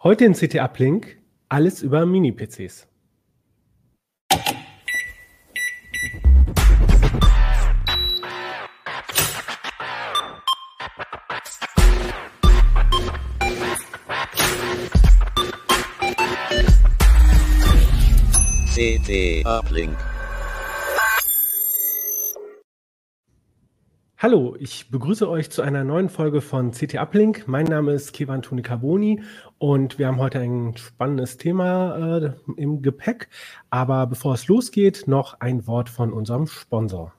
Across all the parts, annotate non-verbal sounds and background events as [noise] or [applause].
Heute in CT Uplink alles über Mini-PCs. CT Uplink. Hallo, ich begrüße euch zu einer neuen Folge von CT Uplink. Mein Name ist Kevan Toni Carboni und wir haben heute ein spannendes Thema äh, im Gepäck. Aber bevor es losgeht, noch ein Wort von unserem Sponsor.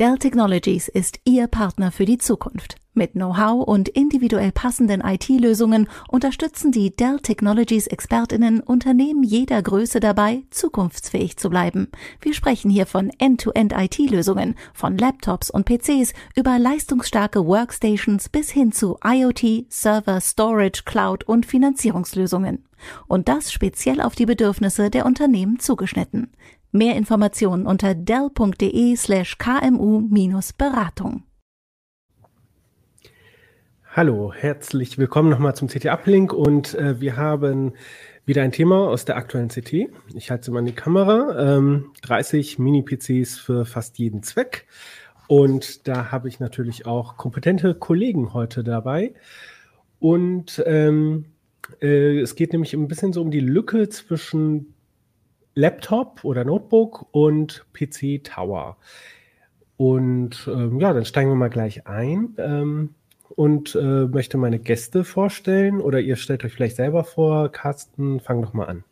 Dell Technologies ist Ihr Partner für die Zukunft. Mit Know-how und individuell passenden IT-Lösungen unterstützen die Dell Technologies Expertinnen Unternehmen jeder Größe dabei, zukunftsfähig zu bleiben. Wir sprechen hier von End-to-End IT-Lösungen, von Laptops und PCs über leistungsstarke Workstations bis hin zu IoT, Server, Storage, Cloud und Finanzierungslösungen. Und das speziell auf die Bedürfnisse der Unternehmen zugeschnitten. Mehr Informationen unter dell.de slash kmu-beratung. Hallo, herzlich willkommen nochmal zum CT Uplink und äh, wir haben wieder ein Thema aus der aktuellen CT. Ich halte sie mal in die Kamera. Ähm, 30 Mini-PCs für fast jeden Zweck. Und da habe ich natürlich auch kompetente Kollegen heute dabei. Und ähm, äh, es geht nämlich ein bisschen so um die Lücke zwischen Laptop oder Notebook und PC Tower. Und ähm, ja, dann steigen wir mal gleich ein. Ähm, und äh, möchte meine Gäste vorstellen oder ihr stellt euch vielleicht selber vor. Carsten, fang doch mal an.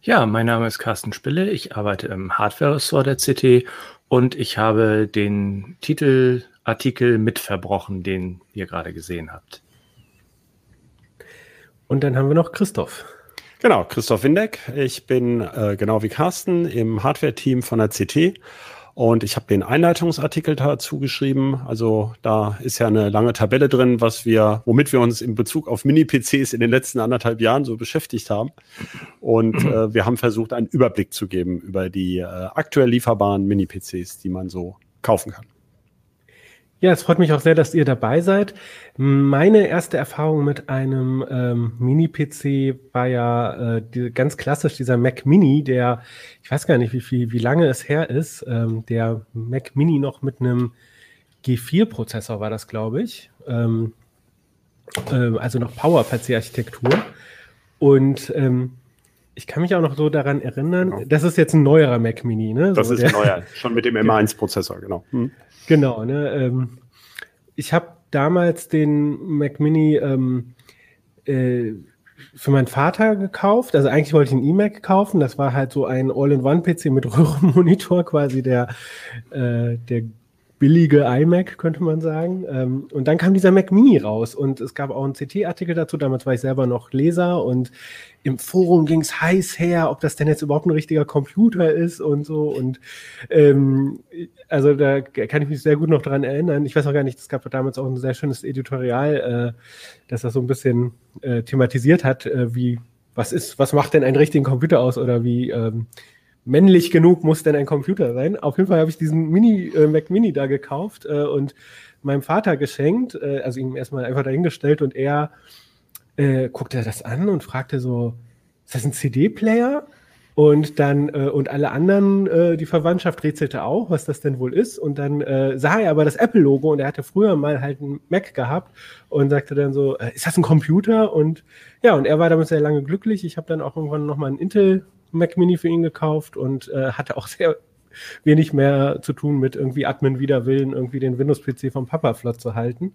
Ja, mein Name ist Carsten Spille. Ich arbeite im Hardware-Ressort der CT und ich habe den Titelartikel mitverbrochen, den ihr gerade gesehen habt. Und dann haben wir noch Christoph. Genau, Christoph Windeck. Ich bin äh, genau wie Carsten im Hardware-Team von der CT und ich habe den Einleitungsartikel dazu geschrieben. Also da ist ja eine lange Tabelle drin, was wir, womit wir uns in Bezug auf Mini-PCs in den letzten anderthalb Jahren so beschäftigt haben. Und äh, [clears throat] wir haben versucht, einen Überblick zu geben über die äh, aktuell lieferbaren Mini-PCs, die man so kaufen kann. Ja, es freut mich auch sehr, dass ihr dabei seid. Meine erste Erfahrung mit einem ähm, Mini-PC war ja äh, die, ganz klassisch dieser Mac Mini, der, ich weiß gar nicht, wie viel, wie lange es her ist, ähm, der Mac Mini noch mit einem G4-Prozessor war das, glaube ich. Ähm, äh, also noch Power-PC-Architektur. Und ähm, ich kann mich auch noch so daran erinnern, genau. das ist jetzt ein neuerer Mac Mini, ne? Das so ist ein neuer, schon mit dem [laughs] M1-Prozessor, genau. Hm. Genau, ne? Ähm, ich habe damals den Mac Mini ähm, äh, für meinen Vater gekauft. Also eigentlich wollte ich einen iMac kaufen. Das war halt so ein All-in-One-PC mit [laughs] Röhrenmonitor, quasi der, äh, der billige iMac, könnte man sagen. Ähm, und dann kam dieser Mac Mini raus und es gab auch einen CT-Artikel dazu. Damals war ich selber noch Leser und im Forum ging es heiß her, ob das denn jetzt überhaupt ein richtiger Computer ist und so. Und ähm, also da kann ich mich sehr gut noch dran erinnern. Ich weiß auch gar nicht, es gab damals auch ein sehr schönes Editorial, äh, das das so ein bisschen äh, thematisiert hat, äh, wie was ist, was macht denn einen richtigen Computer aus oder wie ähm, männlich genug muss denn ein Computer sein. Auf jeden Fall habe ich diesen Mini, äh, Mac Mini da gekauft äh, und meinem Vater geschenkt, äh, also ihm erstmal einfach dahingestellt und er äh, guckte das an und fragte so, ist das ein CD-Player? Und dann, äh, und alle anderen, äh, die Verwandtschaft rätselte auch, was das denn wohl ist. Und dann äh, sah er aber das Apple-Logo und er hatte früher mal halt einen Mac gehabt und sagte dann so, äh, ist das ein Computer? Und ja, und er war damit sehr lange glücklich. Ich habe dann auch irgendwann nochmal einen Intel Mac Mini für ihn gekauft und äh, hatte auch [laughs] sehr wenig mehr zu tun mit irgendwie Admin widerwillen, irgendwie den Windows-PC vom Papa flott zu halten.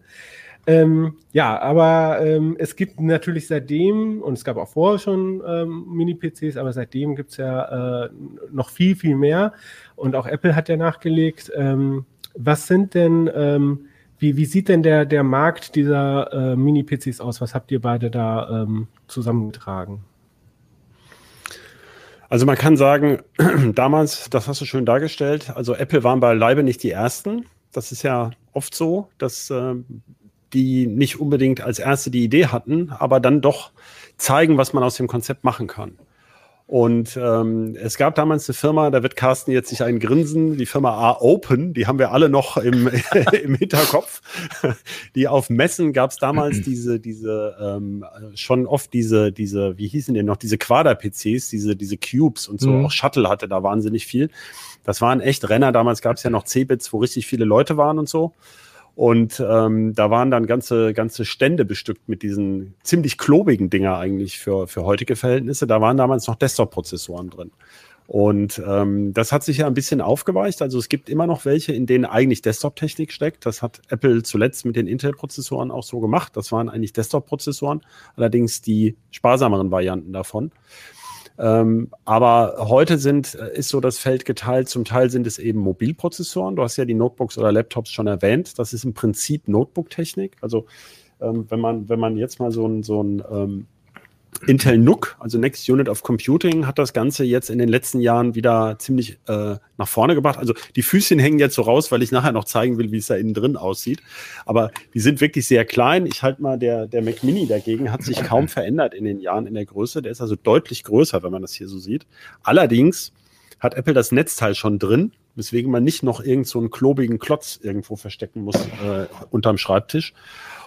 Ähm, ja, aber ähm, es gibt natürlich seitdem, und es gab auch vorher schon ähm, Mini-PCs, aber seitdem gibt es ja äh, noch viel, viel mehr. Und auch Apple hat ja nachgelegt. Ähm, was sind denn, ähm, wie, wie sieht denn der, der Markt dieser äh, Mini-PCs aus? Was habt ihr beide da ähm, zusammengetragen? Also man kann sagen, [clears throat] damals, das hast du schön dargestellt, also Apple waren beileibe nicht die Ersten. Das ist ja oft so, dass äh, die nicht unbedingt als Erste die Idee hatten, aber dann doch zeigen, was man aus dem Konzept machen kann. Und ähm, es gab damals eine Firma, da wird Carsten jetzt sich einen grinsen, die Firma A-Open, die haben wir alle noch im, [laughs] im Hinterkopf. Die auf Messen gab es damals [clears throat] diese, diese, ähm, schon oft diese, diese, wie hießen die noch, diese Quader-PCs, diese, diese Cubes und so, mhm. auch Shuttle hatte da wahnsinnig viel. Das waren echt Renner, damals gab es ja noch C-Bits, wo richtig viele Leute waren und so. Und ähm, da waren dann ganze, ganze Stände bestückt mit diesen ziemlich klobigen Dinger eigentlich für, für heutige Verhältnisse. Da waren damals noch Desktop-Prozessoren drin. Und ähm, das hat sich ja ein bisschen aufgeweicht. Also es gibt immer noch welche, in denen eigentlich Desktop-Technik steckt. Das hat Apple zuletzt mit den Intel-Prozessoren auch so gemacht. Das waren eigentlich Desktop-Prozessoren, allerdings die sparsameren Varianten davon. Ähm, aber heute sind, äh, ist so das Feld geteilt. Zum Teil sind es eben Mobilprozessoren. Du hast ja die Notebooks oder Laptops schon erwähnt. Das ist im Prinzip Notebook-Technik. Also ähm, wenn man, wenn man jetzt mal so ein, so ein ähm, Intel NUC, also Next Unit of Computing, hat das Ganze jetzt in den letzten Jahren wieder ziemlich äh, nach vorne gebracht. Also die Füßchen hängen jetzt so raus, weil ich nachher noch zeigen will, wie es da innen drin aussieht. Aber die sind wirklich sehr klein. Ich halte mal, der, der Mac Mini dagegen hat sich kaum verändert in den Jahren in der Größe. Der ist also deutlich größer, wenn man das hier so sieht. Allerdings hat Apple das Netzteil schon drin, weswegen man nicht noch irgend so einen klobigen Klotz irgendwo verstecken muss äh, unterm Schreibtisch.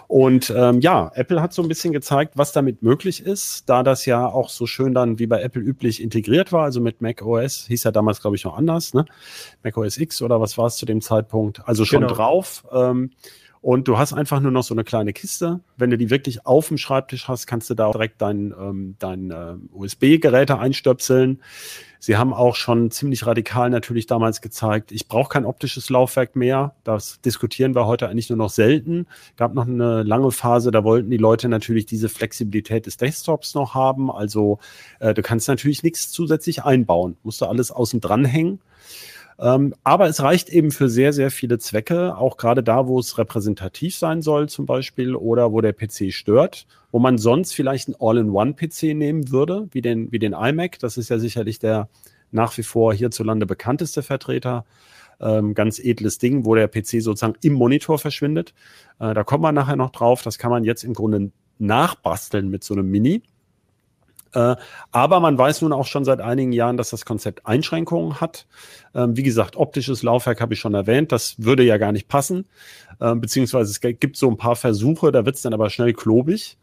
Und ähm, ja, Apple hat so ein bisschen gezeigt, was damit möglich ist, da das ja auch so schön dann wie bei Apple üblich integriert war, also mit Mac OS, hieß ja damals, glaube ich, noch anders, ne? Mac OS X oder was war es zu dem Zeitpunkt? Also schon genau. drauf. Ähm, und du hast einfach nur noch so eine kleine Kiste. Wenn du die wirklich auf dem Schreibtisch hast, kannst du da direkt dein, ähm, dein äh, USB-Geräte einstöpseln. Sie haben auch schon ziemlich radikal natürlich damals gezeigt, ich brauche kein optisches Laufwerk mehr. Das diskutieren wir heute eigentlich nur noch selten. Gab noch eine lange Phase, da wollten die Leute natürlich diese Flexibilität des Desktops noch haben. Also äh, du kannst natürlich nichts zusätzlich einbauen. Musst du alles außen dran hängen. Ähm, aber es reicht eben für sehr, sehr viele Zwecke, auch gerade da, wo es repräsentativ sein soll zum Beispiel oder wo der PC stört, wo man sonst vielleicht einen All-in-One-PC nehmen würde, wie den, wie den iMac. Das ist ja sicherlich der nach wie vor hierzulande bekannteste Vertreter. Ähm, ganz edles Ding, wo der PC sozusagen im Monitor verschwindet. Äh, da kommt man nachher noch drauf. Das kann man jetzt im Grunde nachbasteln mit so einem Mini. Äh, aber man weiß nun auch schon seit einigen Jahren, dass das Konzept Einschränkungen hat. Ähm, wie gesagt, optisches Laufwerk habe ich schon erwähnt. Das würde ja gar nicht passen. Ähm, beziehungsweise es gibt so ein paar Versuche, da wird es dann aber schnell klobig.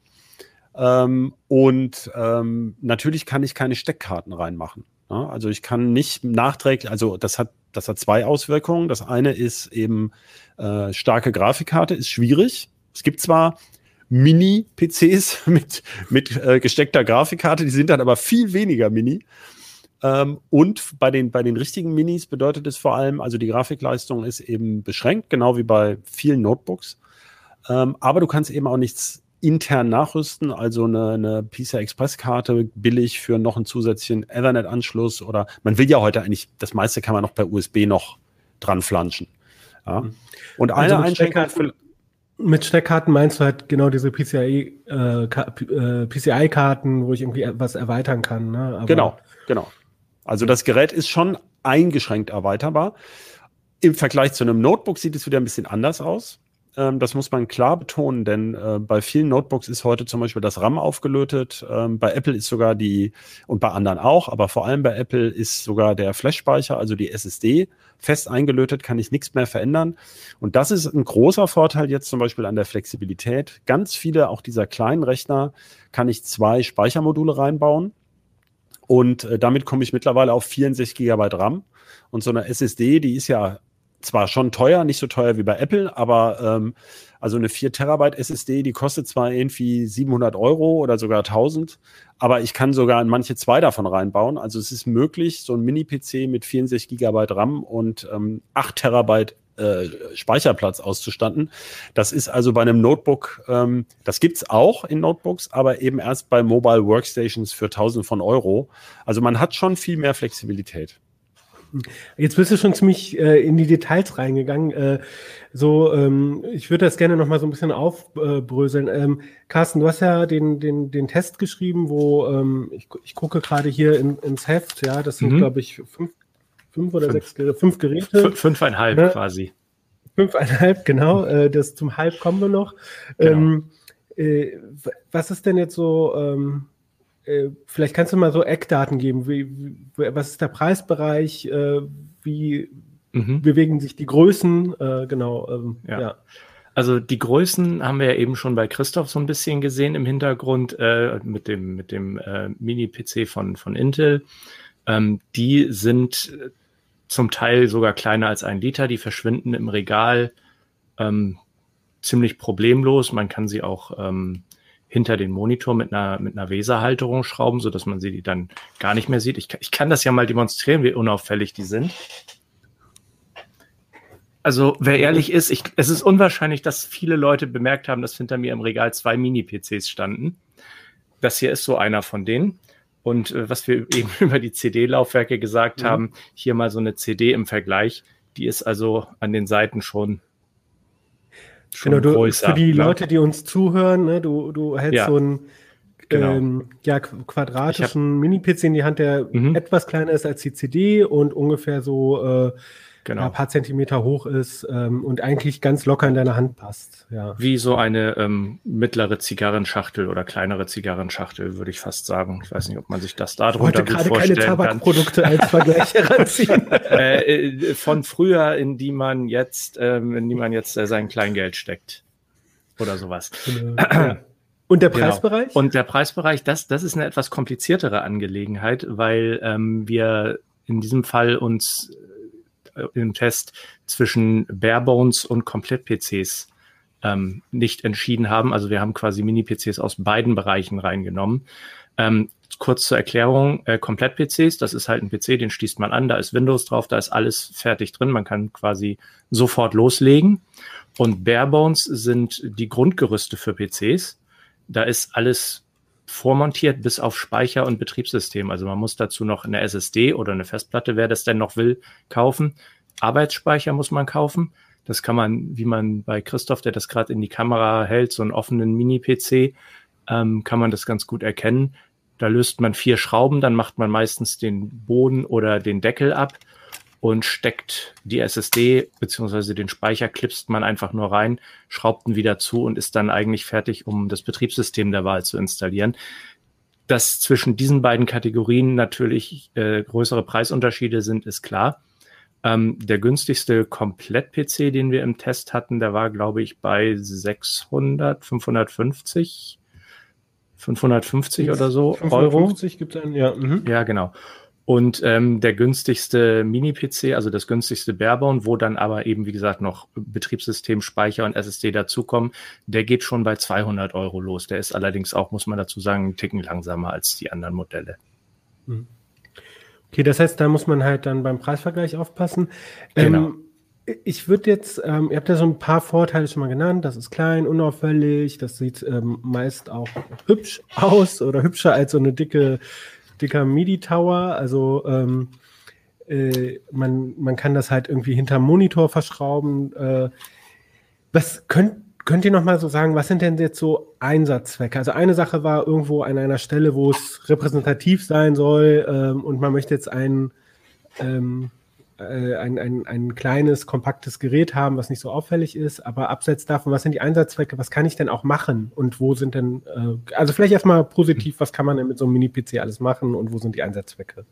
Ähm, und natürlich kann ich keine Steckkarten reinmachen. Also ich kann nicht nachträglich, also das hat, das hat zwei Auswirkungen. Das eine ist eben äh, starke Grafikkarte, ist schwierig. Es gibt zwar Mini-PCs [laughs] mit, mit äh, gesteckter Grafikkarte, die sind dann aber viel weniger Mini. Ähm, und bei den, bei den richtigen Minis bedeutet es vor allem, also die Grafikleistung ist eben beschränkt, genau wie bei vielen Notebooks. Ähm, aber du kannst eben auch nichts intern nachrüsten, also eine, eine PCI Express-Karte billig für noch einen zusätzlichen Ethernet-Anschluss oder man will ja heute eigentlich, das meiste kann man noch per USB noch dran flanschen. Ja. Mhm. Und also eine Einschränkung für, mit Steckkarten meinst du halt genau diese PCI, äh, äh PCI-Karten, wo ich irgendwie was erweitern kann. Ne? Aber genau, genau. Also das Gerät ist schon eingeschränkt erweiterbar. Im Vergleich zu einem Notebook sieht es wieder ein bisschen anders aus. Ähm, das muss man klar betonen, denn äh, bei vielen Notebooks ist heute zum Beispiel das RAM aufgelötet. Ähm, bei Apple ist sogar die, und bei anderen auch, aber vor allem bei Apple ist sogar der Flash-Speicher, also die SSD, fest eingelötet, kann ich nichts mehr verändern. Und das ist ein großer Vorteil jetzt zum Beispiel an der Flexibilität. Ganz viele, auch dieser kleinen Rechner, kann ich zwei Speichermodule reinbauen. Und äh, damit komme ich mittlerweile auf 64 GB RAM. Und so eine SSD, die ist ja zwar schon teuer, nicht so teuer wie bei Apple, aber ähm, also eine 4 Terabyte SSD, die kostet zwar irgendwie 700 Euro oder sogar 1000, aber ich kann sogar in manche zwei davon reinbauen. Also es ist möglich, so ein Mini-PC mit 64 Gigabyte RAM und ähm, 8 Terabyte äh, Speicherplatz auszustatten. Das ist also bei einem Notebook, ähm, das gibt's auch in Notebooks, aber eben erst bei Mobile Workstations für Tausende von Euro. Also man hat schon viel mehr Flexibilität. Jetzt bist du schon ziemlich äh, in die Details reingegangen. Äh, so, ähm, ich würde das gerne noch mal so ein bisschen aufbröseln. Ähm, Carsten, du hast ja den, den, den Test geschrieben, wo ähm, ich, ich gucke gerade hier in, ins Heft. Ja, das sind mhm. glaube ich fünf, fünf oder fünf. sechs fünf Geräte. Fünf, fünfeinhalb ne? quasi. Fünfeinhalb, genau. Äh, das zum Halb kommen wir noch. Genau. Ähm, äh, was ist denn jetzt so? Ähm, äh, vielleicht kannst du mal so Eckdaten geben. Wie, wie, was ist der Preisbereich? Äh, wie mhm. bewegen sich die Größen? Äh, genau. Ähm, ja. ja. Also die Größen haben wir ja eben schon bei Christoph so ein bisschen gesehen im Hintergrund äh, mit dem, mit dem äh, Mini-PC von, von Intel. Ähm, die sind zum Teil sogar kleiner als ein Liter. Die verschwinden im Regal ähm, ziemlich problemlos. Man kann sie auch ähm, hinter den Monitor mit einer, mit einer Weserhalterung schrauben, so dass man sie dann gar nicht mehr sieht. Ich, ich kann das ja mal demonstrieren, wie unauffällig die sind. Also, wer ehrlich ist, ich, es ist unwahrscheinlich, dass viele Leute bemerkt haben, dass hinter mir im Regal zwei Mini-PCs standen. Das hier ist so einer von denen. Und äh, was wir [laughs] eben über die CD-Laufwerke gesagt mhm. haben, hier mal so eine CD im Vergleich. Die ist also an den Seiten schon genau, du, größer. Für die ne? Leute, die uns zuhören, ne, du, du hältst ja. so einen genau. ähm, ja, quadratischen Mini-PC in die Hand, der mhm. etwas kleiner ist als die CD und ungefähr so äh, genau. ein paar Zentimeter hoch ist ähm, und eigentlich ganz locker in deine Hand passt. Ja. Wie so eine ähm, mittlere Zigarrenschachtel oder kleinere Zigarrenschachtel, würde ich fast sagen. Ich weiß nicht, ob man sich das da drunter vorstellen keine Tabakprodukte als Vergleich [laughs] heranziehen. äh, äh, von früher, in die man jetzt, ähm, in die man jetzt äh, sein Kleingeld steckt. Oder sowas. Ja. [clears throat] Und der genau. Preisbereich? Genau. Und der Preisbereich, das, das ist eine etwas kompliziertere Angelegenheit, weil ähm, wir in diesem Fall uns im Test zwischen Barebones und Komplett-PCs ähm, nicht entschieden haben. Also wir haben quasi Mini-PCs aus beiden Bereichen reingenommen. Ähm, kurz zur Erklärung, äh, Komplett-PCs, das ist halt ein PC, den schließt man an, da ist Windows drauf, da ist alles fertig drin, man kann quasi sofort loslegen. Und Barebones sind die Grundgerüste für PCs. Da ist alles vormontiert bis auf Speicher und Betriebssystem. Also man muss dazu noch eine SSD oder eine Festplatte, wer das denn noch will, kaufen. Arbeitsspeicher muss man kaufen. Das kann man, wie man bei Christoph, der das gerade in die Kamera hält, so einen offenen Mini-PC, ähm, kann man das ganz gut erkennen. Da löst man vier Schrauben, dann macht man meistens den Boden oder den Deckel ab und steckt die SSD beziehungsweise den Speicher klipst man einfach nur rein, schraubt ihn wieder zu und ist dann eigentlich fertig, um das Betriebssystem der Wahl zu installieren. Dass zwischen diesen beiden Kategorien natürlich äh, größere Preisunterschiede sind, ist klar. Ähm, der günstigste Komplett-PC, den wir im Test hatten, der war, glaube ich, bei 600, 550, 550 oder so 550 Euro. gibt es einen, ja. Mhm. Ja, genau. Und ähm, der günstigste Mini-PC, also das günstigste Barebone, wo dann aber eben, wie gesagt, noch Betriebssystem, Speicher und SSD dazukommen, der geht schon bei 200 Euro los. Der ist allerdings auch, muss man dazu sagen, einen Ticken langsamer als die anderen Modelle. Mhm. Okay, das heißt, da muss man halt dann beim Preisvergleich aufpassen. Genau. Ähm, ich würde jetzt, ähm, ihr habt ja so ein paar Vorteile schon mal genannt. Das ist klein, unauffällig, das sieht ähm, meist auch hübsch aus oder hübscher als so eine dicke dicker MIDI-Tower. Also ähm, äh, man, man kann das halt irgendwie hinterm Monitor verschrauben. Äh, was könnt, könnt ihr noch mal so sagen, was sind denn jetzt so Einsatzzwecke? Also eine Sache war irgendwo an einer Stelle, wo es repräsentativ sein soll ähm, und man möchte jetzt einen ähm, äh, ein, ein, ein kleines, kompaktes Gerät haben, was nicht so auffällig ist. Aber abseits davon, was sind die Einsatzzwecke? Was kann ich denn auch machen? Und wo sind denn, äh, also vielleicht erstmal positiv, was kann man denn mit so einem Mini-PC alles machen und wo sind die Einsatzzwecke?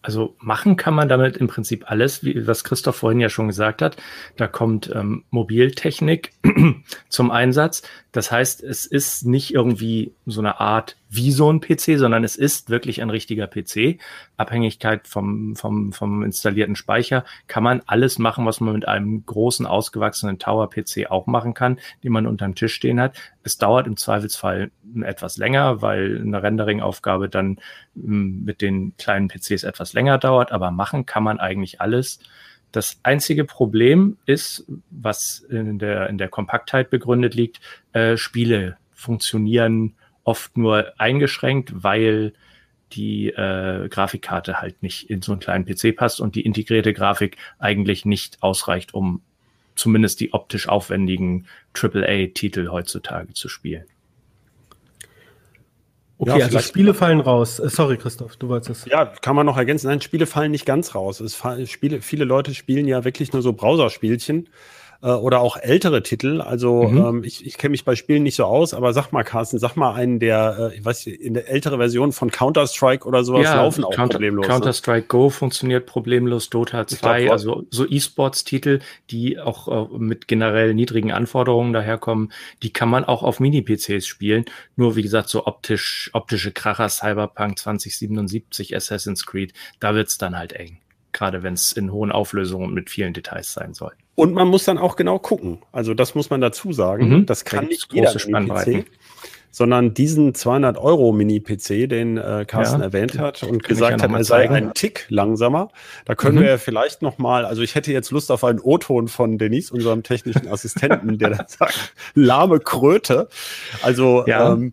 Also machen kann man damit im Prinzip alles, wie was Christoph vorhin ja schon gesagt hat. Da kommt ähm, Mobiltechnik [clears throat] zum Einsatz. Das heißt, es ist nicht irgendwie so eine Art wie so ein PC, sondern es ist wirklich ein richtiger PC. Abhängigkeit vom, vom, vom installierten Speicher kann man alles machen, was man mit einem großen, ausgewachsenen Tower-PC auch machen kann, den man unterm Tisch stehen hat. Es dauert im Zweifelsfall etwas länger, weil eine Rendering-Aufgabe dann hm, mit den kleinen PCs etwas länger dauert, aber machen kann man eigentlich alles. Das einzige Problem ist, was in der, in der Kompaktheit begründet liegt, äh, Spiele funktionieren oft nur eingeschränkt, weil die äh, Grafikkarte halt nicht in so einen kleinen PC passt und die integrierte Grafik eigentlich nicht ausreicht, um zumindest die optisch aufwendigen AAA-Titel heutzutage zu spielen. Okay, ja, also Spiele fallen raus. Äh, sorry, Christoph, du wolltest es. Ja, kann man noch ergänzen. Nein, Spiele fallen nicht ganz raus. Es Spiele, viele Leute spielen ja wirklich nur so Browserspielchen äh, oder auch ältere Titel. Also mhm. ähm, ich, ich kenne mich bei Spielen nicht so aus, aber sag mal, Carsten, sag mal einen, der, äh, ich weiß in der ältere Version von Counter-Strike oder sowas ja, laufen auch Counter, problemlos. Ne? Counter-Strike ne? Go funktioniert problemlos, Dota 2, glaub, also so E-Sports-Titel, die auch äh, mit generell niedrigen Anforderungen daherkommen, die kann man auch auf Mini-PCs spielen. Nur wie gesagt, so optisch, optische Kracher, Cyberpunk 2077, Assassin's Creed, da wird's dann halt eng gerade wenn es in hohen Auflösungen mit vielen Details sein soll. Und man muss dann auch genau gucken. Also das muss man dazu sagen. Mhm, das kann nicht jeder Mini-PC, sondern diesen 200 Euro Mini-PC, den äh, Carsten ja, erwähnt hat und gesagt hat, er sei ein Tick langsamer. Da können mhm. wir vielleicht noch mal, also ich hätte jetzt Lust auf einen O-Ton von Denise, unserem technischen Assistenten, der dann [laughs] sagt, lahme Kröte. Also ja. ähm,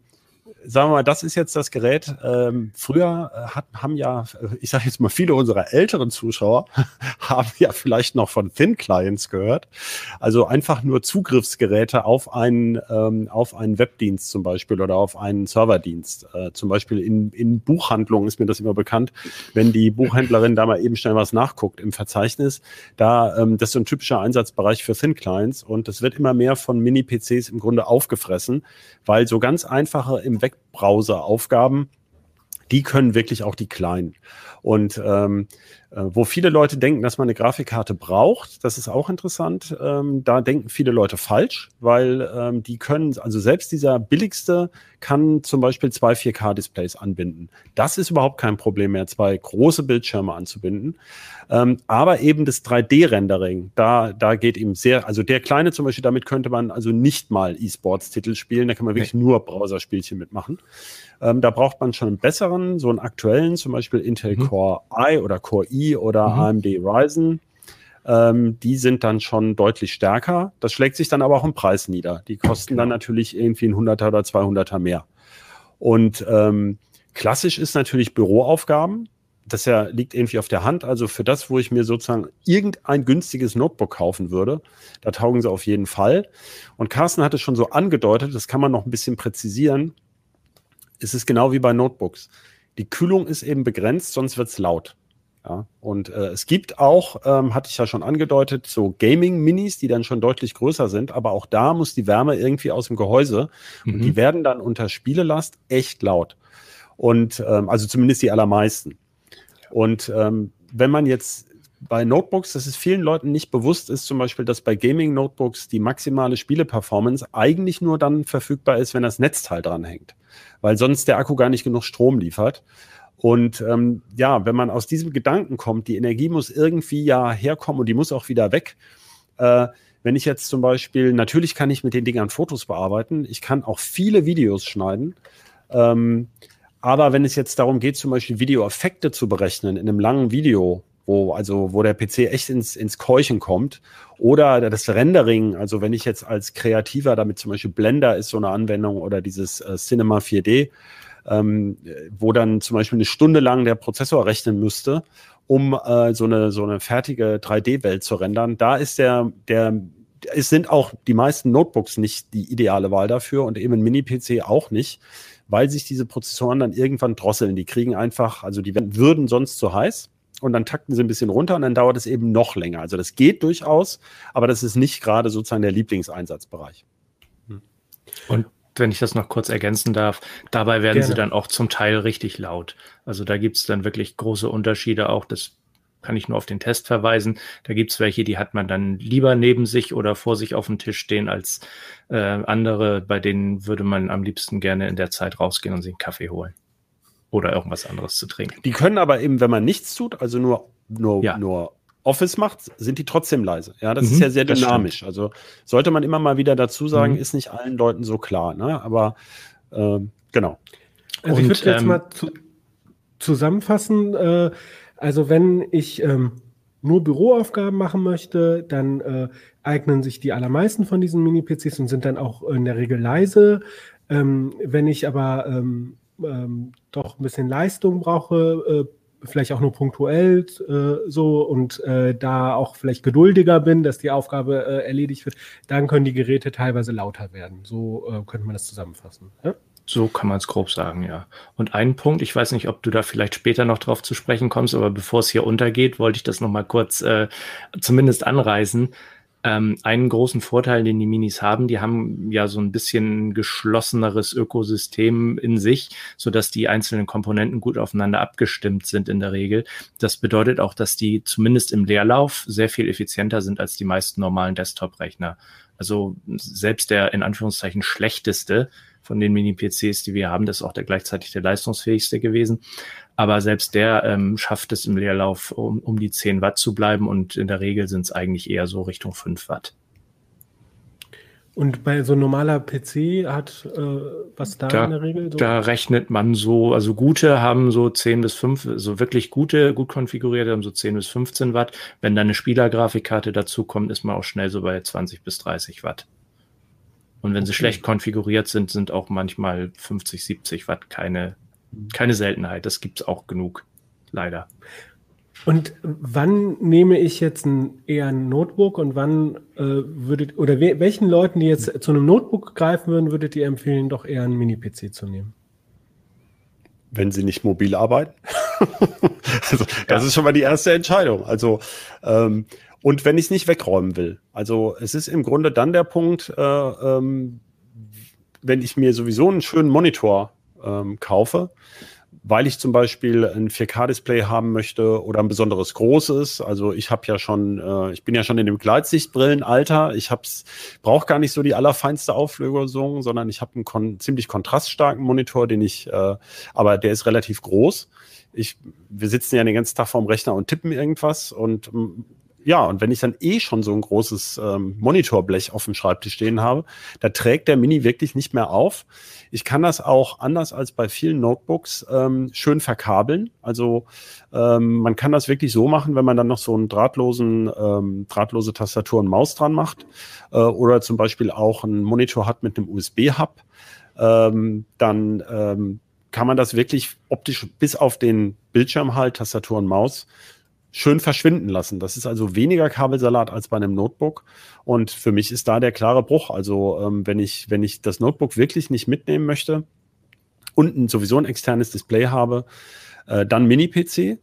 sagen wir mal, das ist jetzt das Gerät. Ähm, früher äh, hat, haben ja, äh, ich sage jetzt mal, viele unserer älteren Zuschauer [laughs] haben ja vielleicht noch von Thin Clients gehört. Also einfach nur Zugriffsgeräte auf einen, ähm, auf einen Webdienst zum Beispiel oder auf einen Serverdienst. Äh, zum Beispiel in, in Buchhandlungen ist mir das immer bekannt, wenn die Buchhändlerin da mal eben schnell was nachguckt im Verzeichnis. Da, ähm, das ist so ein typischer Einsatzbereich für Thin Clients und das wird immer mehr von Mini-PCs im Grunde aufgefressen, weil so ganz einfache im Web Webbrowser-Aufgaben, die können wirklich auch die Kleinen. Und ähm, äh, wo viele Leute denken, dass man eine Grafikkarte braucht, das ist auch interessant. Ähm, da denken viele Leute falsch, weil ähm, die können, also selbst dieser billigste kann zum Beispiel zwei 4K-Displays anbinden. Das ist überhaupt kein Problem mehr, zwei große Bildschirme anzubinden. Ähm, aber eben das 3D-Rendering, da, da geht ihm sehr, also der kleine zum Beispiel, damit könnte man also nicht mal E-Sports-Titel spielen, da kann man wirklich nee. nur Browserspielchen mitmachen. Ähm, da braucht man schon einen besseren, so einen aktuellen, zum Beispiel Intel mhm. Core i oder Core i oder mhm. AMD Ryzen. Ähm, die sind dann schon deutlich stärker. Das schlägt sich dann aber auch im Preis nieder. Die kosten genau. dann natürlich irgendwie ein 100er oder 200er mehr. Und ähm, klassisch ist natürlich Büroaufgaben. Das ja liegt irgendwie auf der Hand. Also für das, wo ich mir sozusagen irgendein günstiges Notebook kaufen würde, da taugen sie auf jeden Fall. Und Carsten hat es schon so angedeutet, das kann man noch ein bisschen präzisieren es ist genau wie bei Notebooks. Die Kühlung ist eben begrenzt, sonst wird es laut. Ja, und äh, es gibt auch, ähm, hatte ich ja schon angedeutet, so Gaming-Minis, die dann schon deutlich größer sind, aber auch da muss die Wärme irgendwie aus dem Gehäuse mhm. und die mhm. werden dann unter Spielelast echt laut. Und ähm, also zumindest die allermeisten. Und ähm, wenn man jetzt bei Notebooks, dass es vielen Leuten nicht bewusst ist, zum Beispiel, dass bei Gaming-Notebooks die maximale Spieleperformance eigentlich nur dann verfügbar ist, wenn das Netzteil dran hängt weil sonst der Akku gar nicht genug Strom liefert. Und ähm, ja, wenn man aus diesem Gedanken kommt, die Energie muss irgendwie ja herkommen und die muss auch wieder weg. Äh, wenn ich jetzt zum Beispiel, natürlich kann ich mit den Dingern Fotos bearbeiten, ich kann auch viele Videos schneiden. Ähm, aber wenn es jetzt darum geht, zum Beispiel Videoeffekte zu berechnen in einem langen Video, wo also wo der PC echt ins, ins Keuchen kommt. Oder das Rendering, also wenn ich jetzt als Kreativer damit zum Beispiel Blender ist so eine Anwendung oder dieses äh, Cinema 4D, ähm, wo dann zum Beispiel eine Stunde lang der Prozessor rechnen müsste, um äh, so eine so eine fertige 3D-Welt zu rendern. Da ist der der es sind auch die meisten Notebooks nicht die ideale Wahl dafür und eben ein Mini-PC auch nicht, weil sich diese Prozessoren dann irgendwann drosseln. Die kriegen einfach, also die würden sonst zu heiß und dann takten sie ein bisschen runter und dann dauert es eben noch länger. Also das geht durchaus, aber das ist nicht gerade sozusagen der Lieblingseinsatzbereich. Und wenn ich das noch kurz ergänzen darf, dabei werden Gerne. sie dann auch zum Teil richtig laut. Also da gibt es dann wirklich große Unterschiede auch. Das kann ich nur auf den Test verweisen. Da gibt's welche, die hat man dann lieber neben sich oder vor sich auf dem Tisch stehen als äh, andere, bei denen würde man am liebsten gerne in der Zeit rausgehen und sich einen Kaffee holen. Oder irgendwas anderes zu trinken. Die können aber eben, wenn man nichts tut, also nur, nur, ja. nur Office macht, sind die trotzdem leise. Ja, das mhm, ist ja sehr dynamisch. Also sollte man immer mal wieder dazu sagen, mhm. ist nicht allen Leuten so klar. Ne? Aber äh, genau. Also Und, ich würde jetzt ähm, mal zu, zusammenfassen. Äh, also wenn ich ähm, nur Büroaufgaben machen möchte, dann äh, eignen sich die allermeisten von diesen Mini-PCs und sind dann auch in der Regel leise. Ähm, wenn ich aber ähm, ähm, doch ein bisschen Leistung brauche, äh, vielleicht auch nur punktuell äh, so und äh, da auch vielleicht geduldiger bin, dass die Aufgabe äh, erledigt wird, dann können die Geräte teilweise lauter werden. So äh, könnte man das zusammenfassen. Ja? So kann man es grob sagen, ja. Und ein Punkt, ich weiß nicht, ob du da vielleicht später noch drauf zu sprechen kommst, aber bevor es hier untergeht, wollte ich das nochmal kurz äh, zumindest anreißen. Ähm, einen großen Vorteil, den die Minis haben, die haben ja so ein bisschen geschlosseneres Ökosystem in sich, so dass die einzelnen Komponenten gut aufeinander abgestimmt sind in der Regel. Das bedeutet auch, dass die zumindest im Leerlauf sehr viel effizienter sind als die meisten normalen Desktop-Rechner. Also selbst der in Anführungszeichen schlechteste von den Mini-PCs, die wir haben, das ist auch der gleichzeitig der leistungsfähigste gewesen. Aber selbst der ähm, schafft es im Leerlauf, um, um die 10 Watt zu bleiben und in der Regel sind es eigentlich eher so Richtung 5 Watt. Und bei so normaler PC hat äh, was da, da, in der Regel? So? Da rechnet man so, also gute haben so 10 bis 5, so wirklich gute, gut konfigurierte haben so 10 bis 15 Watt. Wenn da eine Spielergrafikkarte dazu kommt, ist man auch schnell so bei 20 bis 30 Watt. Und wenn okay. sie schlecht konfiguriert sind, sind auch manchmal 50, 70 Watt keine, keine Seltenheit. Das gibt es auch genug, leider. Und wann nehme ich jetzt ein, eher ein Notebook und wann äh, würdet, oder we welchen Leuten, die jetzt zu einem Notebook greifen würden, würdet ihr empfehlen, doch eher einen Mini-PC zu nehmen? Wenn sie nicht mobil arbeiten. [laughs] also, das ist schon mal die erste Entscheidung. Also, ähm, und wenn ich es nicht wegräumen will. Also es ist im Grunde dann der Punkt, äh, ähm, wenn ich mir sowieso einen schönen Monitor ähm, kaufe, weil ich zum Beispiel ein 4K-Display haben möchte oder ein besonderes großes. Also ich habe ja schon, äh, ich bin ja schon in dem Gleitsichtbrillenalter. Ich brauche gar nicht so die allerfeinste Auflösung, sondern ich habe einen kon ziemlich kontraststarken Monitor, den ich, äh, aber der ist relativ groß. Ich, wir sitzen ja den ganzen Tag vorm Rechner und tippen irgendwas und ja, und wenn ich dann eh schon so ein großes ähm, Monitorblech auf dem Schreibtisch stehen habe, da trägt der Mini wirklich nicht mehr auf. Ich kann das auch anders als bei vielen Notebooks ähm, schön verkabeln. Also ähm, man kann das wirklich so machen, wenn man dann noch so einen drahtlosen, ähm, drahtlose Tastatur und Maus dran macht äh, oder zum Beispiel auch einen Monitor hat mit einem USB-Hub, ähm, dann ähm, kann man das wirklich optisch bis auf den Bildschirm halt, Tastatur und Maus schön verschwinden lassen. Das ist also weniger Kabelsalat als bei einem Notebook. Und für mich ist da der klare Bruch. Also ähm, wenn ich, wenn ich das Notebook wirklich nicht mitnehmen möchte und sowieso ein externes Display habe, äh, dann Mini-PC.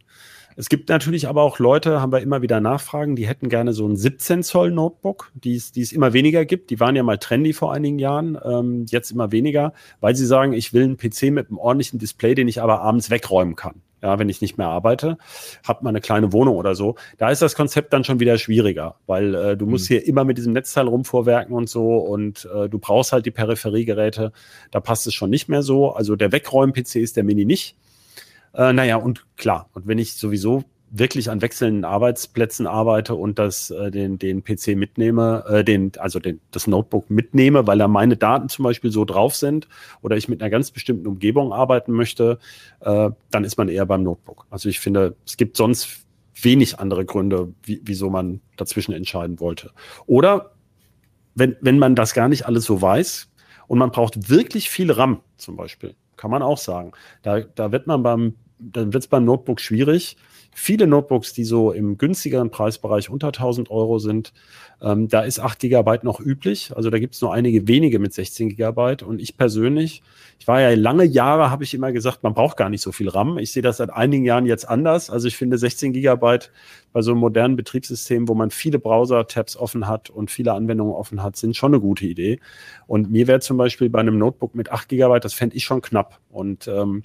Es gibt natürlich aber auch Leute, haben wir immer wieder Nachfragen, die hätten gerne so ein 17 Zoll Notebook, die es, die es immer weniger gibt. Die waren ja mal trendy vor einigen Jahren, ähm, jetzt immer weniger, weil sie sagen, ich will einen PC mit einem ordentlichen Display, den ich aber abends wegräumen kann ja, wenn ich nicht mehr arbeite, habe mal eine kleine Wohnung oder so. Da ist das Konzept dann schon wieder schwieriger, weil äh, du musst mhm. hier immer mit diesem Netzteil rumvorwerken und so und äh, du brauchst halt die Peripheriegeräte. Da passt es schon nicht mehr so. Also der Wegräum-PC ist der Mini nicht. Äh, naja, und klar, und wenn ich sowieso wirklich an wechselnden Arbeitsplätzen arbeite und das äh, den den PC mitnehme, äh, den also den das Notebook mitnehme, weil da meine Daten zum Beispiel so drauf sind oder ich mit einer ganz bestimmten Umgebung arbeiten möchte, äh, dann ist man eher beim Notebook. Also ich finde, es gibt sonst wenig andere Gründe, wie, wieso man dazwischen entscheiden wollte. Oder wenn wenn man das gar nicht alles so weiß und man braucht wirklich viel RAM zum Beispiel, kann man auch sagen. Da da wird man beim dann wird es beim Notebook schwierig viele Notebooks, die so im günstigeren Preisbereich unter 1000 Euro sind, ähm, da ist 8 GB noch üblich. Also da gibt es nur einige wenige mit 16 GB. Und ich persönlich, ich war ja lange Jahre, habe ich immer gesagt, man braucht gar nicht so viel RAM. Ich sehe das seit einigen Jahren jetzt anders. Also ich finde 16 GB bei so einem modernen Betriebssystem, wo man viele Browser-Tabs offen hat und viele Anwendungen offen hat, sind schon eine gute Idee. Und mir wäre zum Beispiel bei einem Notebook mit 8 GB, das fände ich schon knapp. Und ähm,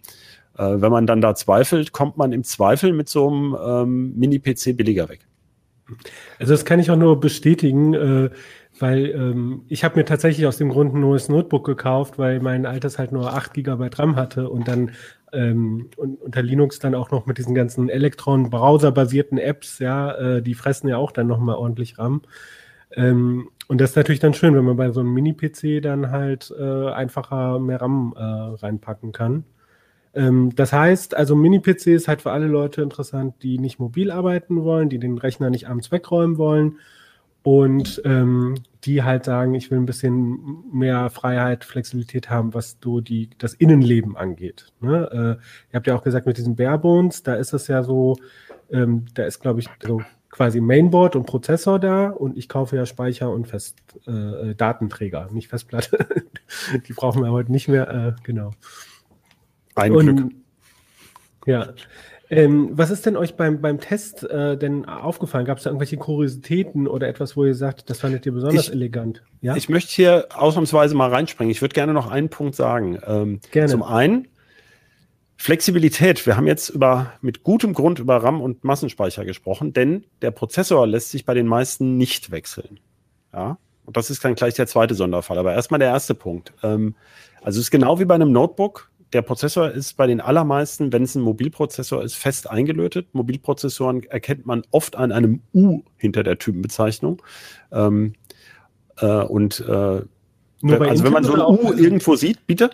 Äh, wenn man dann da zweifelt, kommt man im Zweifel mit so einem ähm, Mini-PC billiger weg. Also das kann ich auch nur bestätigen, äh, weil ähm, ich habe mir tatsächlich aus dem Grund ein neues Notebook gekauft, weil mein altes halt nur 8 GB RAM hatte und dann ähm, und unter Linux dann auch noch mit diesen ganzen Elektron-Browser-basierten Apps, ja, äh, die fressen ja auch dann nochmal ordentlich RAM. Ähm, und das ist natürlich dann schön, wenn man bei so einem Mini-PC dann halt äh, einfacher mehr RAM äh, reinpacken kann. Ähm, das heißt, also Mini-PC ist halt für alle Leute interessant, die nicht mobil arbeiten wollen, die den Rechner nicht abends wegräumen wollen und ähm, die halt sagen, ich will ein bisschen mehr Freiheit, Flexibilität haben, was so die, das Innenleben angeht. Ne? Äh, ihr habt ja auch gesagt, mit diesen Barebones, da ist es ja so, ähm, da ist, glaube ich, so quasi Mainboard und Prozessor da und ich kaufe ja Speicher und Fest, äh, Datenträger, nicht Festplatte. [laughs] die brauchen wir heute nicht mehr, äh, genau. Ein und, Glück. Ja. Ähm, was ist denn euch beim, beim Test äh, denn aufgefallen? Gab es da irgendwelche Kuriositäten oder etwas, wo ihr sagt, das fandet ihr besonders ich, elegant? Ja? Ich möchte hier ausnahmsweise mal reinspringen. Ich würde gerne noch einen Punkt sagen. Ähm, gerne. Zum einen, Flexibilität. Wir haben jetzt über, mit gutem Grund über RAM und Massenspeicher gesprochen, denn der Prozessor lässt sich bei den meisten nicht wechseln. Ja. Und das ist dann gleich der zweite Sonderfall. Aber erstmal der erste Punkt. Ähm, also es ist genau wie bei einem Notebook der Prozessor ist bei den allermeisten, wenn es ein Mobilprozessor ist, fest eingelötet. Mobilprozessoren erkennt man oft an einem U hinter der Typenbezeichnung. Ähm, äh, und äh, also Intel wenn man so ein U irgendwo sieht, bitte.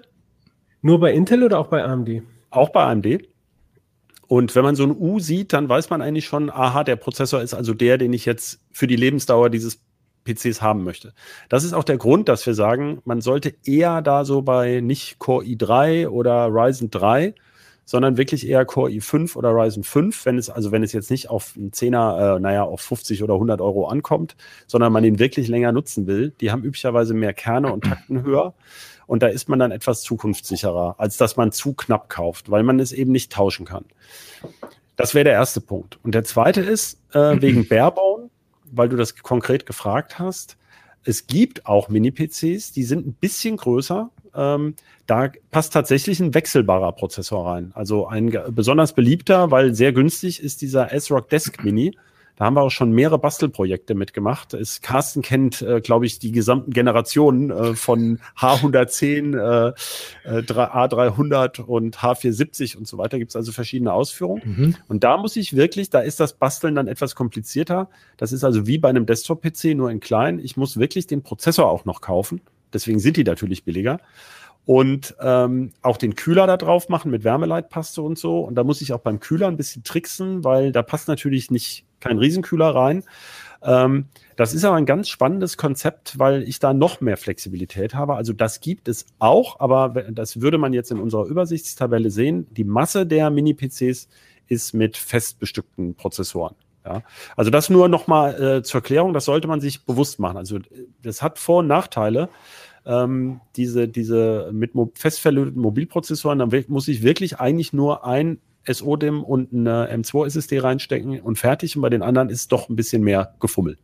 Nur bei Intel oder auch bei AMD? Auch bei AMD. Und wenn man so ein U sieht, dann weiß man eigentlich schon, aha, der Prozessor ist also der, den ich jetzt für die Lebensdauer dieses PCs haben möchte. Das ist auch der Grund, dass wir sagen, man sollte eher da so bei nicht Core i3 oder Ryzen 3, sondern wirklich eher Core i5 oder Ryzen 5, wenn es, also wenn es jetzt nicht auf einen Zehner, äh, naja, auf 50 oder 100 Euro ankommt, sondern man ihn wirklich länger nutzen will. Die haben üblicherweise mehr Kerne und Takten höher. Und da ist man dann etwas zukunftssicherer, als dass man zu knapp kauft, weil man es eben nicht tauschen kann. Das wäre der erste Punkt. Und der zweite ist, äh, wegen [clears throat] Barebone, weil du das konkret gefragt hast. Es gibt auch Mini-PCs, die sind ein bisschen größer. Ähm, da passt tatsächlich ein wechselbarer Prozessor rein. Also ein besonders beliebter, weil sehr günstig ist dieser S-Rock Desk Mini. Da haben wir auch schon mehrere Bastelprojekte mitgemacht. Es, Carsten kennt, äh, glaube ich, die gesamten Generationen äh, von H110, äh, äh, A300 und H470 und so weiter. Gibt es also verschiedene Ausführungen. Mhm. Und da muss ich wirklich, da ist das Basteln dann etwas komplizierter. Das ist also wie bei einem Desktop-PC, nur in klein. Ich muss wirklich den Prozessor auch noch kaufen. Deswegen sind die natürlich billiger und ähm, auch den Kühler da drauf machen mit Wärmeleitpaste und so. Und da muss ich auch beim Kühler ein bisschen tricksen, weil da passt natürlich nicht kein Riesenkühler rein. Ähm, das ist aber ein ganz spannendes Konzept, weil ich da noch mehr Flexibilität habe. Also das gibt es auch, aber das würde man jetzt in unserer Übersichtstabelle sehen. Die Masse der Mini-PCs ist mit fest bestückten Prozessoren. Ja, also das nur nochmal äh, zur Erklärung, das sollte man sich bewusst machen. Also das hat Vor- und Nachteile ähm, diese, diese mit mo fest verlöteten Mobilprozessoren, dann muss ich wirklich eigentlich nur ein SO-DIM und eine M2-SSD reinstecken und fertig. Und bei den anderen ist doch ein bisschen mehr gefummelt.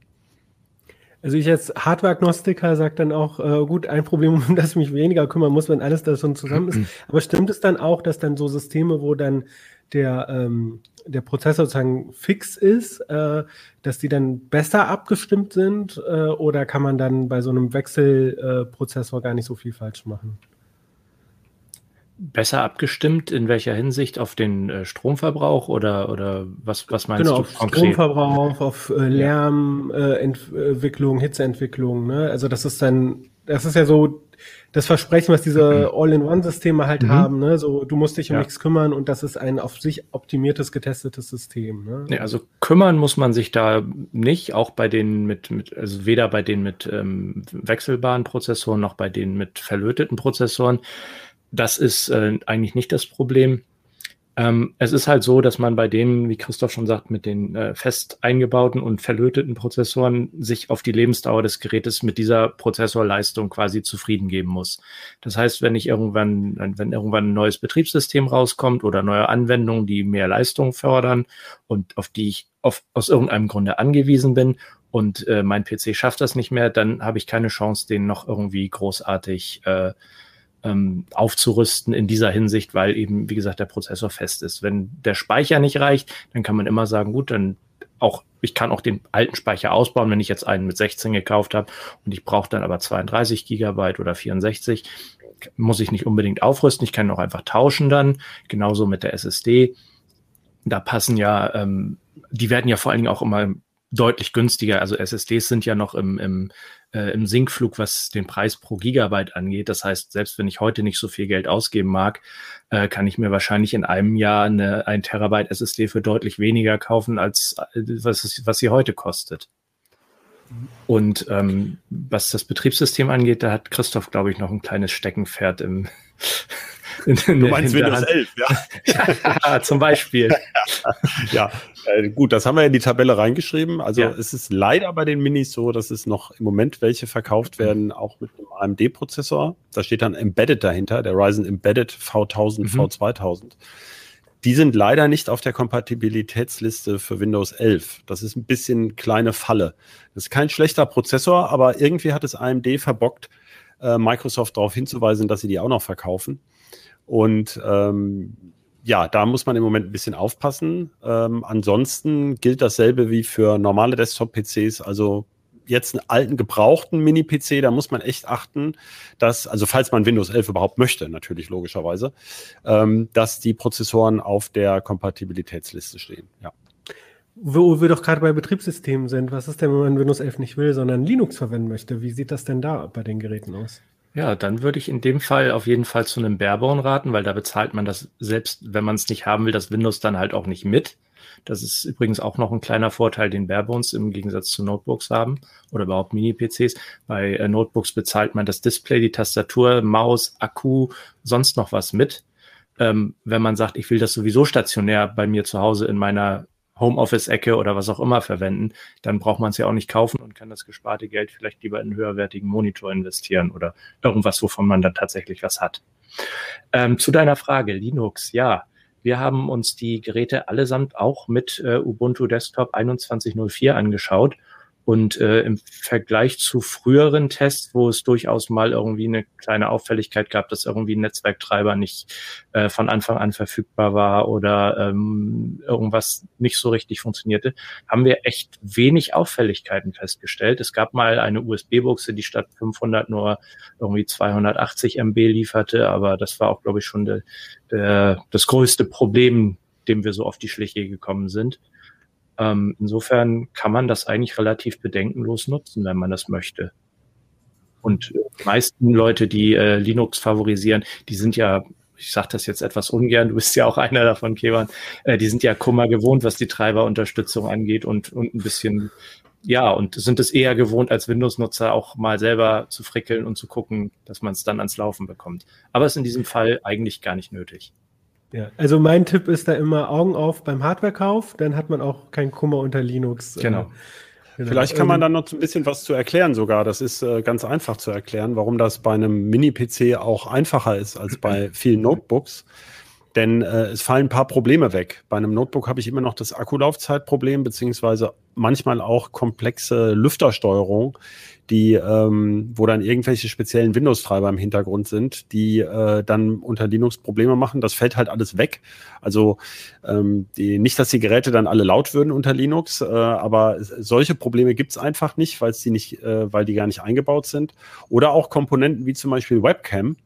Also ich als Hardware-Agnostiker sage dann auch, äh, gut, ein Problem, [laughs] um das ich mich weniger kümmern muss, wenn alles da schon zusammen ist. Aber stimmt es dann auch, dass dann so Systeme, wo dann der, ähm, der Prozessor sozusagen fix ist, äh, dass die dann besser abgestimmt sind äh, oder kann man dann bei so einem Wechselprozessor äh, gar nicht so viel falsch machen? Besser abgestimmt in welcher Hinsicht auf den äh, Stromverbrauch oder oder was was meinst genau, du auf konkret? Stromverbrauch, auf äh, Lärmentwicklung, Hitzeentwicklung. Ne? Also das ist dann, das ist ja so das Versprechen, was diese All-in-One-Systeme halt mhm. haben, ne? So, du musst dich um ja. nichts kümmern und das ist ein auf sich optimiertes, getestetes System. Ne? Nee, also kümmern muss man sich da nicht, auch bei denen mit, mit also weder bei denen mit ähm, wechselbaren Prozessoren noch bei denen mit verlöteten Prozessoren. Das ist äh, eigentlich nicht das Problem. Ähm, es ist halt so, dass man bei denen, wie Christoph schon sagt, mit den äh, fest eingebauten und verlöteten Prozessoren sich auf die Lebensdauer des Gerätes mit dieser Prozessorleistung quasi zufrieden geben muss. Das heißt, wenn ich irgendwann, wenn irgendwann ein neues Betriebssystem rauskommt oder neue Anwendungen, die mehr Leistung fördern und auf die ich auf, aus irgendeinem Grunde angewiesen bin und äh, mein PC schafft das nicht mehr, dann habe ich keine Chance, den noch irgendwie großartig äh, ähm, aufzurüsten in dieser Hinsicht, weil eben, wie gesagt, der Prozessor fest ist. Wenn der Speicher nicht reicht, dann kann man immer sagen, gut, dann auch, ich kann auch den alten Speicher ausbauen, wenn ich jetzt einen mit 16 gekauft habe und ich brauche dann aber 32 Gigabyte oder 64, muss ich nicht unbedingt aufrüsten, ich kann auch einfach tauschen dann, genauso mit der SSD. Da passen ja, ähm, die werden ja vor allen Dingen auch immer deutlich günstiger. Also SSDs sind ja noch im, im, äh, im Sinkflug, was den Preis pro Gigabyte angeht. Das heißt, selbst wenn ich heute nicht so viel Geld ausgeben mag, äh, kann ich mir wahrscheinlich in einem Jahr eine ein Terabyte SSD für deutlich weniger kaufen, als äh, was, was sie heute kostet. Und ähm, was das Betriebssystem angeht, da hat Christoph, glaube ich, noch ein kleines Steckenpferd im, in, in du meinst Windows 11, [laughs] ja. ja, zum Beispiel. [laughs] ja, äh, gut, das haben wir in die Tabelle reingeschrieben. Also ja. es ist leider bei den Minis so, dass es noch im Moment welche verkauft werden, auch mit einem AMD-Prozessor. Da steht dann Embedded dahinter, der Ryzen Embedded V1000, mhm. V2000. Die sind leider nicht auf der Kompatibilitätsliste für Windows 11. Das ist ein bisschen kleine Falle. Das ist kein schlechter Prozessor, aber irgendwie hat es AMD verbockt, äh, Microsoft darauf hinzuweisen, dass sie die auch noch verkaufen. Und ähm, ja, da muss man im Moment ein bisschen aufpassen. Ähm, ansonsten gilt dasselbe wie für normale Desktop-PCs. Also jetzt einen alten gebrauchten Mini-PC, da muss man echt achten, dass, also falls man Windows 11 überhaupt möchte, natürlich logischerweise, ähm, dass die Prozessoren auf der Kompatibilitätsliste stehen. Ja. Wo wir doch gerade bei Betriebssystemen sind, was ist denn, wenn man Windows 11 nicht will, sondern Linux verwenden möchte? Wie sieht das denn da bei den Geräten aus? Ja, dann würde ich in dem Fall auf jeden Fall zu einem Barebone raten, weil da bezahlt man das selbst, wenn man es nicht haben will, das Windows dann halt auch nicht mit. Das ist übrigens auch noch ein kleiner Vorteil, den Barebones im Gegensatz zu Notebooks haben oder überhaupt Mini-PCs. Bei äh, Notebooks bezahlt man das Display, die Tastatur, Maus, Akku, sonst noch was mit. Ähm, wenn man sagt, ich will das sowieso stationär bei mir zu Hause in meiner Homeoffice-Ecke oder was auch immer verwenden, dann braucht man es ja auch nicht kaufen und kann das gesparte Geld vielleicht lieber in einen höherwertigen Monitor investieren oder irgendwas, wovon man dann tatsächlich was hat. Ähm, zu deiner Frage, Linux, ja. Wir haben uns die Geräte allesamt auch mit äh, Ubuntu Desktop 2104 angeschaut und äh, im Vergleich zu früheren Tests, wo es durchaus mal irgendwie eine kleine Auffälligkeit gab, dass irgendwie ein Netzwerktreiber nicht äh, von Anfang an verfügbar war oder ähm, irgendwas nicht so richtig funktionierte, haben wir echt wenig Auffälligkeiten festgestellt. Es gab mal eine USB-Buchse, die statt 500 nur irgendwie 280 MB lieferte, aber das war auch, glaube ich, schon de, de, das größte Problem, dem wir so auf die Schliche gekommen sind. Ähm, insofern kann man das eigentlich relativ bedenkenlos nutzen, wenn man das möchte. Und die meisten Leute, die äh, Linux favorisieren, die sind ja, ich sage das jetzt etwas ungern, du bist ja auch [laughs] einer davon, Kevan, äh, die sind ja Kummer gewohnt, was die Treiberunterstützung angeht und, und ein bisschen, ja, und sind es eher gewohnt, als Windows-Nutzer auch mal selber zu frickeln und zu gucken, dass man es dann ans Laufen bekommt. Aber es ist in diesem Fall eigentlich gar nicht nötig. Ja, also mein Tipp ist da immer Augen auf beim Hardwarekauf, dann hat man auch keinen Kummer unter Linux. Äh, genau. Genau. Vielleicht kann man ähm, dann noch ein bisschen was zu erklären sogar. Das ist äh, ganz einfach zu erklären, warum das bei einem Mini-PC auch einfacher ist als bei [clears throat] vielen Notebooks. Denn äh, es fallen ein paar Probleme weg. Bei einem Notebook habe ich immer noch das Akkulaufzeitproblem, beziehungsweise manchmal auch komplexe Lüftersteuerung, die, ähm, wo dann irgendwelche speziellen Windows-Treiber im Hintergrund sind, die äh, dann unter Linux Probleme machen. Das fällt halt alles weg. Also ähm, die, nicht, dass die Geräte dann alle laut würden unter Linux, äh, aber solche Probleme gibt's einfach nicht, weil die nicht, äh, weil die gar nicht eingebaut sind. Oder auch Komponenten wie zum Beispiel Webcam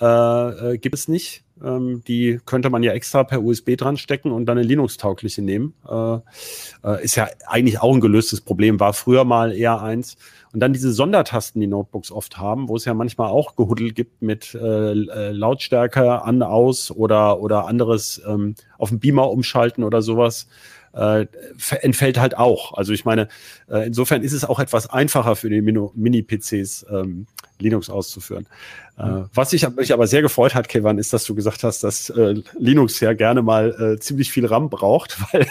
äh, äh, gibt es nicht. Ähm, die könnte man ja extra per USB dran stecken und dann eine Linux-taugliche nehmen. Äh, äh, ist ja eigentlich auch ein gelöstes Problem, war früher mal eher eins. Und dann diese Sondertasten, die Notebooks oft haben, wo es ja manchmal auch Gehuddel gibt mit äh, äh Lautstärke an, aus oder, oder anderes ähm, auf dem Beamer umschalten oder sowas äh, entfällt halt auch. Also ich meine, äh, insofern ist es auch etwas einfacher für die Mini-PCs ähm, Linux auszuführen. Äh, was sich mich aber sehr gefreut hat, Kevin, ist, dass du gesagt hast, dass äh, Linux ja gerne mal äh, ziemlich viel RAM braucht, [laughs] weil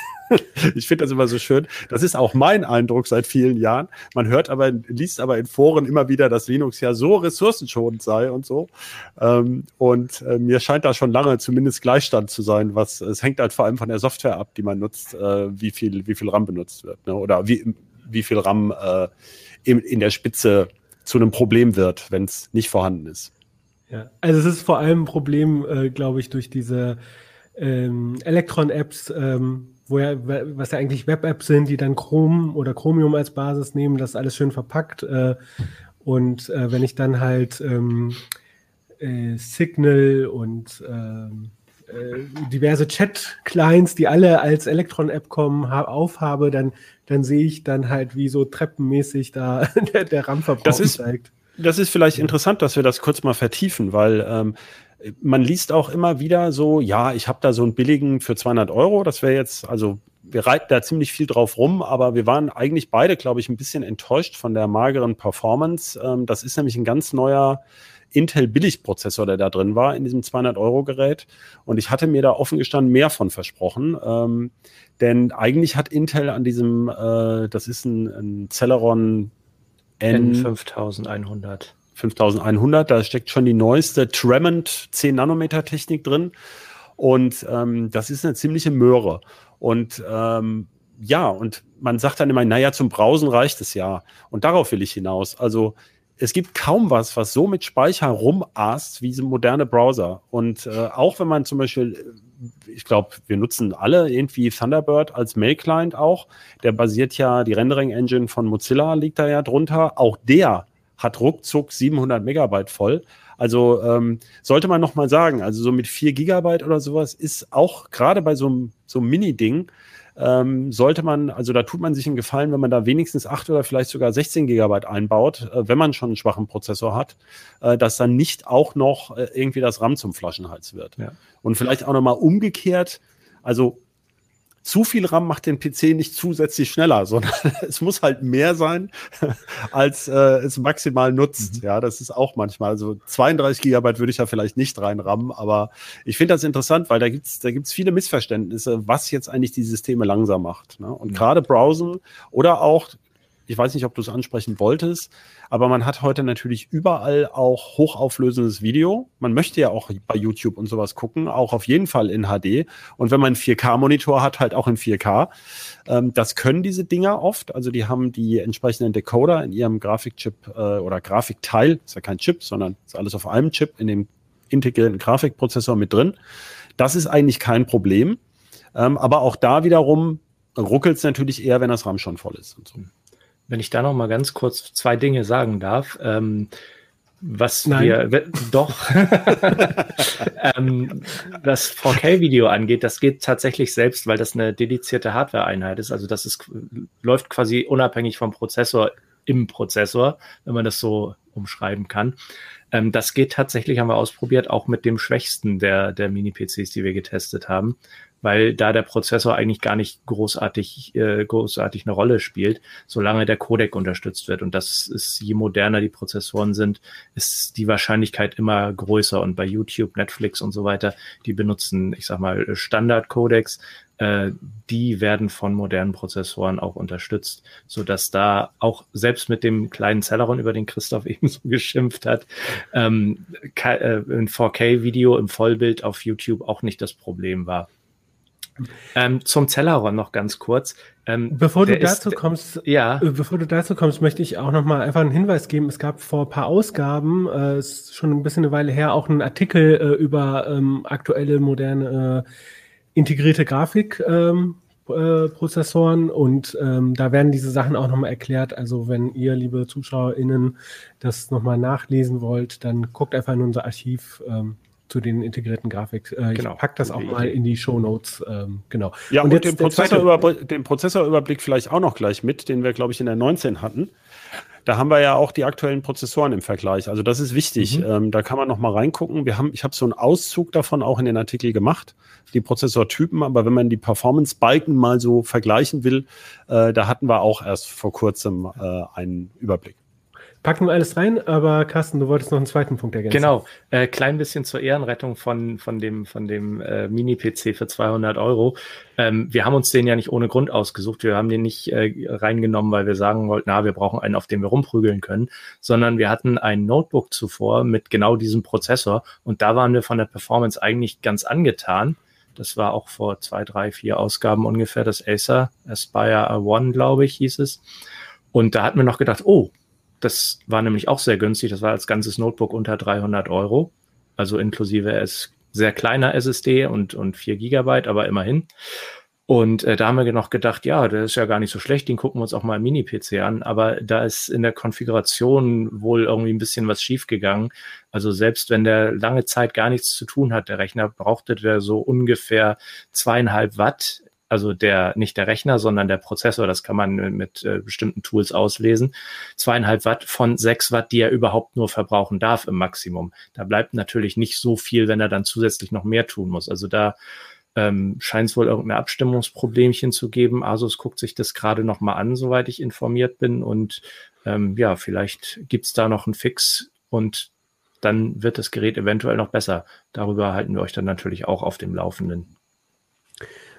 ich finde das immer so schön. Das ist auch mein Eindruck seit vielen Jahren. Man hört aber, liest aber in Foren immer wieder, dass Linux ja so ressourcenschonend sei und so. Ähm, und äh, mir scheint da schon lange zumindest Gleichstand zu sein, was es hängt halt vor allem von der Software ab, die man nutzt, äh, wie viel, wie viel RAM benutzt wird, ne? oder wie, wie viel RAM äh, in, in der Spitze zu einem Problem wird, wenn es nicht vorhanden ist. Ja, also es ist vor allem ein Problem, äh, glaube ich, durch diese ähm, Electron-Apps, ähm, wo ja, was ja eigentlich Web-Apps sind, die dann Chrome oder Chromium als Basis nehmen, das alles schön verpackt. Äh, und äh, wenn ich dann halt ähm, äh, Signal und ähm, äh, diverse Chat-Clients, die alle als Electron-App kommen, aufhabe, dann, dann sehe ich dann halt, wie so treppenmäßig da [laughs] der, der RAM-Verbrauch steigt. Das ist vielleicht interessant, dass wir das kurz mal vertiefen, weil ähm, man liest auch immer wieder so, ja, ich habe da so einen billigen für 200 Euro. Das wäre jetzt, also wir reiten da ziemlich viel drauf rum, aber wir waren eigentlich beide, glaube ich, ein bisschen enttäuscht von der mageren Performance. Ähm, das ist nämlich ein ganz neuer Intel-Billigprozessor, der da drin war in diesem 200-Euro-Gerät. Und ich hatte mir da offen gestanden mehr von versprochen. Ähm, denn eigentlich hat Intel an diesem, äh, das ist ein, ein Celeron N5100. 5100, da steckt schon die neueste Tremont 10 Nanometer Technik drin. Und ähm, das ist eine ziemliche Möhre. Und ähm, ja, und man sagt dann immer, naja, zum Browsen reicht es ja. Und darauf will ich hinaus. Also es gibt kaum was, was so mit Speicher rumasst wie so moderne Browser. Und äh, auch wenn man zum Beispiel, ich glaube, wir nutzen alle irgendwie Thunderbird als Mail-Client auch. Der basiert ja, die Rendering-Engine von Mozilla liegt da ja drunter. Auch der hat ruckzuck 700 Megabyte voll. Also ähm, sollte man noch mal sagen, also so mit 4 Gigabyte oder sowas ist auch gerade bei so, so einem Mini-Ding ähm, sollte man, also da tut man sich einen Gefallen, wenn man da wenigstens 8 oder vielleicht sogar 16 Gigabyte einbaut, äh, wenn man schon einen schwachen Prozessor hat, äh, dass dann nicht auch noch äh, irgendwie das RAM zum Flaschenhals wird. Ja. Und vielleicht auch nochmal umgekehrt, also zu viel RAM macht den PC nicht zusätzlich schneller, [laughs] sondern es muss halt mehr sein, [laughs] als äh, es maximal nutzt. Mhm. Ja, das ist auch manchmal. Also 32 Gigabyte würde ich ja vielleicht nicht reinrammen, aber ich finde das interessant, weil da gibt's da gibt's viele Missverständnisse, was jetzt eigentlich die Systeme langsam macht. Ne? Und mhm. gerade Browsen oder auch ich weiß nicht, ob du es ansprechen wolltest, aber man hat heute natürlich überall auch hochauflösendes Video. Man möchte ja auch bei YouTube und sowas gucken, auch auf jeden Fall in HD. Und wenn man einen 4K-Monitor hat, halt auch in 4K. Ähm, das können diese Dinger oft. Also die haben die entsprechenden Decoder in ihrem Grafikchip äh, oder Grafikteil. Ist ja kein Chip, sondern ist alles auf einem Chip in dem integrierten Grafikprozessor mit drin. Das ist eigentlich kein Problem. Ähm, aber auch da wiederum ruckelt es natürlich eher, wenn das RAM schon voll ist. Und so. Wenn ich da noch mal ganz kurz zwei Dinge sagen darf. Ähm, was Nein. wir doch [laughs] ähm, das 4K-Video angeht, das geht tatsächlich selbst, weil das eine dedizierte Hardware-Einheit ist. Also das ist, läuft quasi unabhängig vom Prozessor im Prozessor, wenn man das so umschreiben kann. Ähm, das geht tatsächlich, haben wir ausprobiert, auch mit dem schwächsten der, der Mini-PCs, die wir getestet haben weil da der Prozessor eigentlich gar nicht großartig, äh, großartig eine Rolle spielt, solange der Codec unterstützt wird. Und das ist, je moderner die Prozessoren sind, ist die Wahrscheinlichkeit immer größer. Und bei YouTube, Netflix und so weiter, die benutzen, ich sag mal, Standard-Codecs, äh, die werden von modernen Prozessoren auch unterstützt, so dass da auch selbst mit dem kleinen Celeron, über den Christoph [laughs] eben so geschimpft hat, ähm, äh, ein 4K-Video im Vollbild auf YouTube auch nicht das Problem war. Ähm, zum Celeron noch ganz kurz. Ähm, bevor du dazu ist, kommst, ja. Äh, bevor du dazu kommst, möchte ich auch noch mal einfach einen Hinweis geben. Es gab vor ein paar Ausgaben, äh, ist schon ein bisschen eine Weile her, auch einen Artikel äh, über ähm, aktuelle moderne äh, integrierte Grafikprozessoren ähm, äh, und ähm, da werden diese Sachen auch noch mal erklärt. Also wenn ihr, liebe ZuschauerInnen, das noch mal nachlesen wollt, dann guckt einfach in unser Archiv. Zu den integrierten Grafik. Äh, genau. Ich pack das auch mal in die Show Notes. Ähm, genau. Ja, und, und den, Prozessorüberblick, den Prozessorüberblick vielleicht auch noch gleich mit, den wir, glaube ich, in der 19 hatten. Da haben wir ja auch die aktuellen Prozessoren im Vergleich. Also das ist wichtig. Mhm. Ähm, da kann man noch mal reingucken. Wir haben, ich habe so einen Auszug davon auch in den Artikel gemacht, die Prozessortypen. Aber wenn man die Performance-Balken mal so vergleichen will, äh, da hatten wir auch erst vor kurzem äh, einen Überblick. Packen wir alles rein, aber Carsten, du wolltest noch einen zweiten Punkt ergänzen. Genau, äh, klein bisschen zur Ehrenrettung von, von dem, von dem äh, Mini-PC für 200 Euro. Ähm, wir haben uns den ja nicht ohne Grund ausgesucht. Wir haben den nicht äh, reingenommen, weil wir sagen wollten, na, wir brauchen einen, auf dem wir rumprügeln können, sondern wir hatten ein Notebook zuvor mit genau diesem Prozessor und da waren wir von der Performance eigentlich ganz angetan. Das war auch vor zwei, drei, vier Ausgaben ungefähr das Acer Aspire One, glaube ich, hieß es. Und da hatten wir noch gedacht, oh, Das war nämlich auch sehr günstig. Das war als ganzes Notebook unter 300 Euro. Also inklusive es sehr kleiner SSD und, und 4 Gigabyte, aber immerhin. Und äh, da haben wir noch gedacht, ja, der ist ja gar nicht so schlecht, den gucken wir uns auch mal im Mini-PC an. Aber da ist in der Konfiguration wohl irgendwie ein bisschen was schiefgegangen. Also selbst wenn der lange Zeit gar nichts zu tun hat, der Rechner, brauchte der so ungefähr zweieinhalb Watt. Also der, nicht der Rechner, sondern der Prozessor, das kann man mit, äh, bestimmten Tools auslesen. Zweieinhalb Watt von sechs Watt, die er überhaupt nur verbrauchen darf im Maximum. Da bleibt natürlich nicht so viel, wenn er dann zusätzlich noch mehr tun muss. Also da ähm, scheint es wohl irgendein Abstimmungsproblemchen zu geben. Asus guckt sich das gerade noch mal an, soweit ich informiert bin. Und ähm, ja, vielleicht gibt's da noch einen Fix und dann wird das Gerät eventuell noch besser. Darüber halten wir euch dann natürlich auch auf dem Laufenden.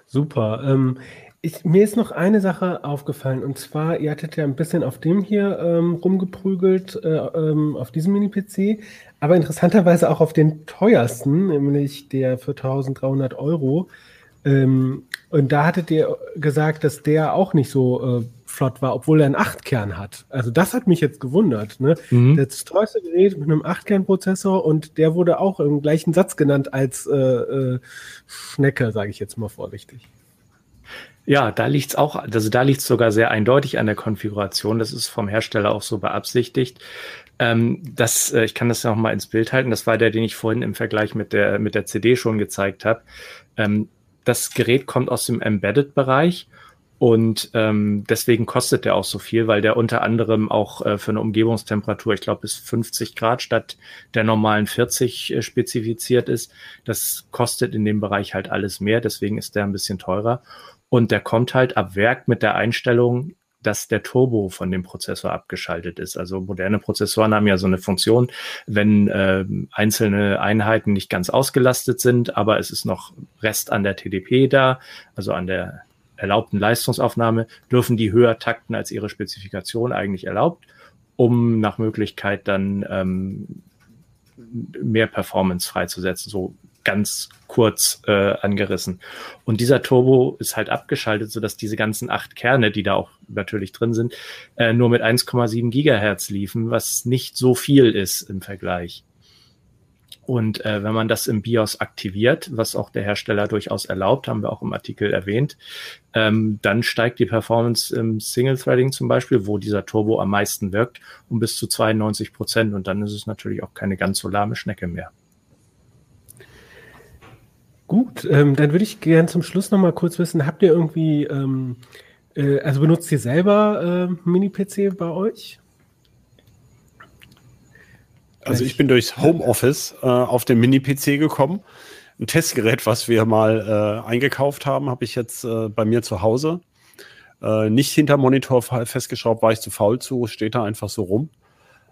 Super. Ähm, ich, mir ist noch eine Sache aufgefallen und zwar, ihr hattet ja ein bisschen auf dem hier ähm, rumgeprügelt, äh, ähm, auf diesem Mini-PC, aber interessanterweise auch auf den teuersten, nämlich der für 1300 Euro. Ähm, und da hattet ihr gesagt, dass der auch nicht so äh, flott war, obwohl er einen 8-Kern hat. Also das hat mich jetzt gewundert. Ne? Mhm. Das teuerste Gerät mit einem 8-Kern-Prozessor und der wurde auch im gleichen Satz genannt als äh, äh, Schnecke, sage ich jetzt mal vorsichtig. Ja, da liegt's auch, also da liegt's sogar sehr eindeutig an der Konfiguration. Das ist vom Hersteller auch so beabsichtigt. Ähm, das, äh, ich kann das noch mal ins Bild halten. Das war der, den ich vorhin im Vergleich mit der mit der CD schon gezeigt habe. Ähm, das Gerät kommt aus dem Embedded-Bereich und ähm, deswegen kostet der auch so viel, weil der unter anderem auch äh, für eine Umgebungstemperatur, ich glaube bis 50 Grad statt der normalen 40 äh, spezifiziert ist. Das kostet in dem Bereich halt alles mehr, deswegen ist der ein bisschen teurer. Und der kommt halt ab Werk mit der Einstellung, dass der Turbo von dem Prozessor abgeschaltet ist. Also moderne Prozessoren haben ja so eine Funktion, wenn äh, einzelne Einheiten nicht ganz ausgelastet sind, aber es ist noch Rest an der TDP da, also an der erlaubten Leistungsaufnahme, dürfen die höher takten als ihre Spezifikation eigentlich erlaubt, um nach Möglichkeit dann ähm, mehr Performance freizusetzen. So ganz kurz äh, angerissen. Und dieser Turbo ist halt abgeschaltet, sodass diese ganzen acht Kerne, die da auch natürlich drin sind, äh, nur mit 1,7 Gigahertz liefen, was nicht so viel ist im Vergleich. Und äh, wenn man das im BIOS aktiviert, was auch der Hersteller durchaus erlaubt, haben wir auch im Artikel erwähnt, ähm, dann steigt die Performance im Single-Threading zum Beispiel, wo dieser Turbo am meisten wirkt, um bis zu 92 Prozent. Und dann ist es natürlich auch keine ganz so lahme Schnecke mehr. Gut, ähm, dann würde ich gerne zum Schluss noch mal kurz wissen, habt ihr irgendwie, ähm, äh, also benutzt ihr selber äh, Mini-PC bei euch? Also ich bin durchs Homeoffice äh, auf den Mini-PC gekommen. Ein Testgerät, was wir mal äh, eingekauft haben, habe ich jetzt äh, bei mir zu Hause. Äh, nicht hinter Monitor festgeschraubt, war ich zu faul zu, steht da einfach so rum.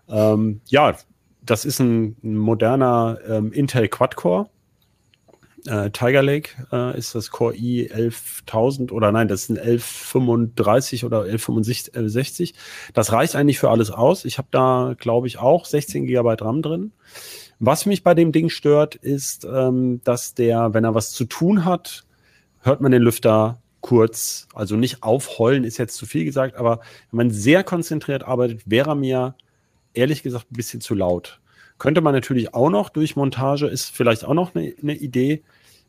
Ähm, ja, das ist ein, ein moderner ähm, Intel Quad-Core äh, Tiger Lake äh, ist das Core i 11000 oder nein, das sind 1135 oder 1165. Das reicht eigentlich für alles aus. Ich habe da, glaube ich, auch 16 GB RAM drin. Was mich bei dem Ding stört, ist, ähm, dass der, wenn er was zu tun hat, hört man den Lüfter kurz. Also nicht aufheulen ist jetzt zu viel gesagt, aber wenn man sehr konzentriert arbeitet, wäre er mir ehrlich gesagt ein bisschen zu laut. Könnte man natürlich auch noch durch Montage, ist vielleicht auch noch eine, eine Idee,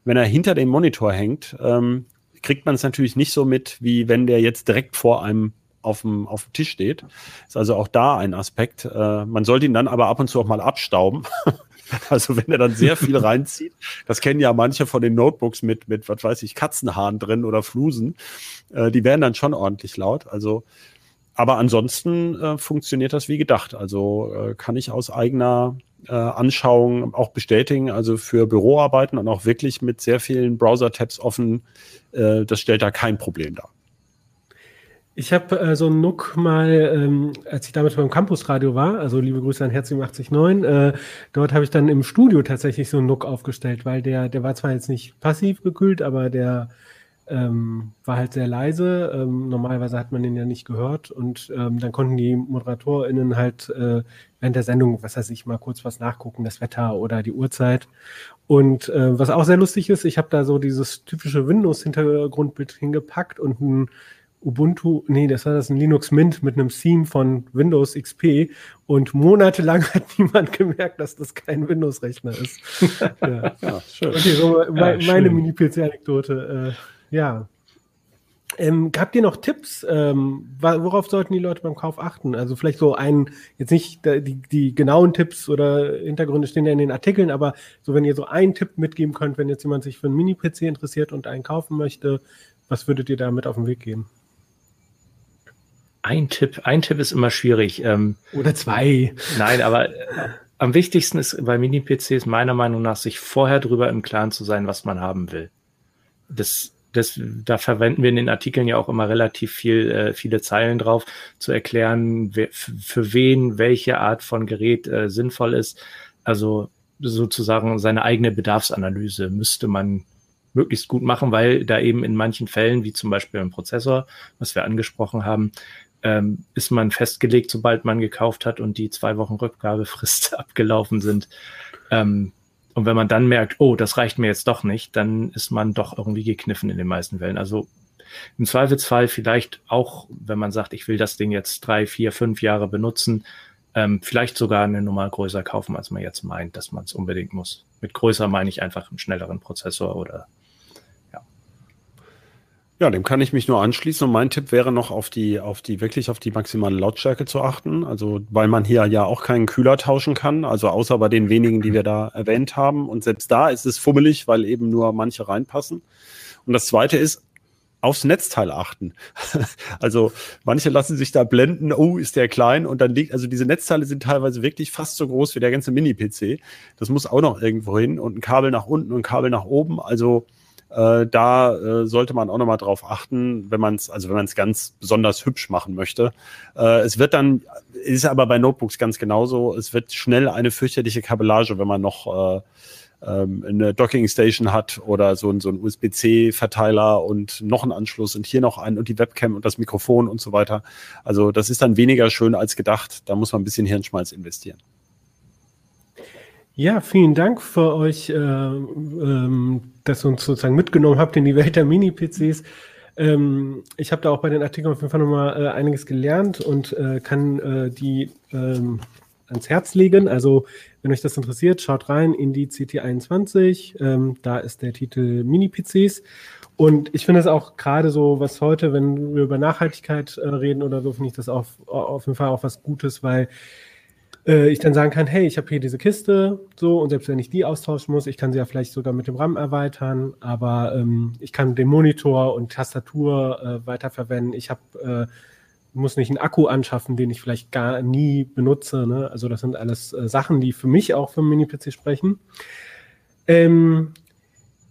wenn er hinter dem Monitor hängt, ähm, kriegt man es natürlich nicht so mit, wie wenn der jetzt direkt vor einem auf dem, auf dem Tisch steht. Ist also auch da ein Aspekt. Äh, man sollte ihn dann aber ab und zu auch mal abstauben. [laughs] also wenn er dann sehr viel reinzieht, das kennen ja manche von den Notebooks mit, mit, was weiß ich, Katzenhaaren drin oder Flusen, äh, die werden dann schon ordentlich laut. Also, aber ansonsten äh, funktioniert das wie gedacht. Also äh, kann ich aus eigener äh, Anschauung auch bestätigen. Also für Büroarbeiten und auch wirklich mit sehr vielen Browser-Tabs offen, äh, das stellt da kein Problem dar. Ich habe äh, so einen Nook mal, ähm, als ich damals beim Campusradio war, also liebe Grüße an Herz 89, äh, dort habe ich dann im Studio tatsächlich so einen Nook aufgestellt, weil der, der war zwar jetzt nicht passiv gekühlt, aber der ähm, war halt sehr leise. Ähm, normalerweise hat man den ja nicht gehört und ähm, dann konnten die ModeratorInnen halt äh, während der Sendung, was weiß ich, mal kurz was nachgucken, das Wetter oder die Uhrzeit. Und äh, was auch sehr lustig ist, ich habe da so dieses typische Windows-Hintergrundbild hingepackt und ein Ubuntu, nee, das war das ein Linux Mint mit einem Theme von Windows XP und monatelang hat [laughs] niemand gemerkt, dass das kein Windows-Rechner ist. [laughs] ja. ja, schön. Okay, so ja, meine. Mini-PC-Anekdote. Äh, ja. Ähm, habt ihr noch Tipps? Ähm, worauf sollten die Leute beim Kauf achten? Also vielleicht so ein, jetzt nicht die, die genauen Tipps oder Hintergründe stehen ja in den Artikeln, aber so wenn ihr so einen Tipp mitgeben könnt, wenn jetzt jemand sich für einen Mini-PC interessiert und einen kaufen möchte, was würdet ihr da mit auf den Weg geben? Ein Tipp, ein Tipp ist immer schwierig. Ähm, Oder zwei. Nein, aber äh, am wichtigsten ist bei Mini-PCs meiner Meinung nach, sich vorher drüber im Klaren zu sein, was man haben will. Das, das, da verwenden wir in den Artikeln ja auch immer relativ viel, äh, viele Zeilen drauf, zu erklären, wer, für wen welche Art von Gerät äh, sinnvoll ist. Also sozusagen seine eigene Bedarfsanalyse müsste man möglichst gut machen, weil da eben in manchen Fällen, wie zum Beispiel im Prozessor, was wir angesprochen haben, ähm, ist man festgelegt, sobald man gekauft hat und die zwei Wochen Rückgabefrist [laughs] abgelaufen sind. Ähm, und wenn man dann merkt, oh, das reicht mir jetzt doch nicht, dann ist man doch irgendwie gekniffen in den meisten Fällen. Also im Zweifelsfall vielleicht auch, wenn man sagt, ich will das Ding jetzt drei, vier, fünf Jahre benutzen, ähm, vielleicht sogar eine Nummer größer kaufen, als man jetzt meint, dass man es unbedingt muss. Mit größer meine ich einfach einen schnelleren Prozessor oder ja, dem kann ich mich nur anschließen. Und mein Tipp wäre noch auf die, auf die, wirklich auf die maximale Lautstärke zu achten. Also, weil man hier ja auch keinen Kühler tauschen kann. Also, außer bei den wenigen, die wir da erwähnt haben. Und selbst da ist es fummelig, weil eben nur manche reinpassen. Und das zweite ist, aufs Netzteil achten. [laughs] also manche lassen sich da blenden, oh, ist der klein und dann liegt, also diese Netzteile sind teilweise wirklich fast so groß wie der ganze Mini-PC. Das muss auch noch irgendwo hin und ein Kabel nach unten und ein Kabel nach oben. Also äh, da äh, sollte man auch nochmal drauf achten, wenn man es, also wenn man es ganz besonders hübsch machen möchte. Äh, es wird dann, ist aber bei Notebooks ganz genauso, es wird schnell eine fürchterliche Kabellage, wenn man noch äh, ähm, eine Docking Station hat oder so, ein so ein USB-C-Verteiler und noch einen Anschluss und hier noch einen und die Webcam und das Mikrofon und so weiter. Also das ist dann weniger schön als gedacht. Da muss man ein bisschen Hirnschmalz investieren. Ja, vielen Dank für euch, äh, ähm, dass ihr uns sozusagen mitgenommen habt in die Welt der Mini-PCs. Ähm, ich habe da auch bei den Artikeln auf jeden Fall nochmal äh, einiges gelernt und äh, kann äh, die ähm, ans Herz legen. Also, wenn euch das interessiert, schaut rein in die CT21. Ähm, da ist der Titel Mini-PCs. Und ich finde es auch gerade so, was heute, wenn wir über Nachhaltigkeit äh, reden oder so, finde ich das auf, auf jeden Fall auch was Gutes, weil äh, ich dann sagen kann, hey, ich habe hier diese Kiste, so, und selbst wenn ich die austauschen muss, ich kann sie ja vielleicht sogar mit dem RAM erweitern, aber ähm, ich kann den Monitor und Tastatur äh, weiterverwenden. Ich habe äh, muss nicht einen Akku anschaffen, den ich vielleicht gar nie benutze. Ne? Also das sind alles äh, Sachen, die für mich auch für Mini-PC sprechen. Ähm,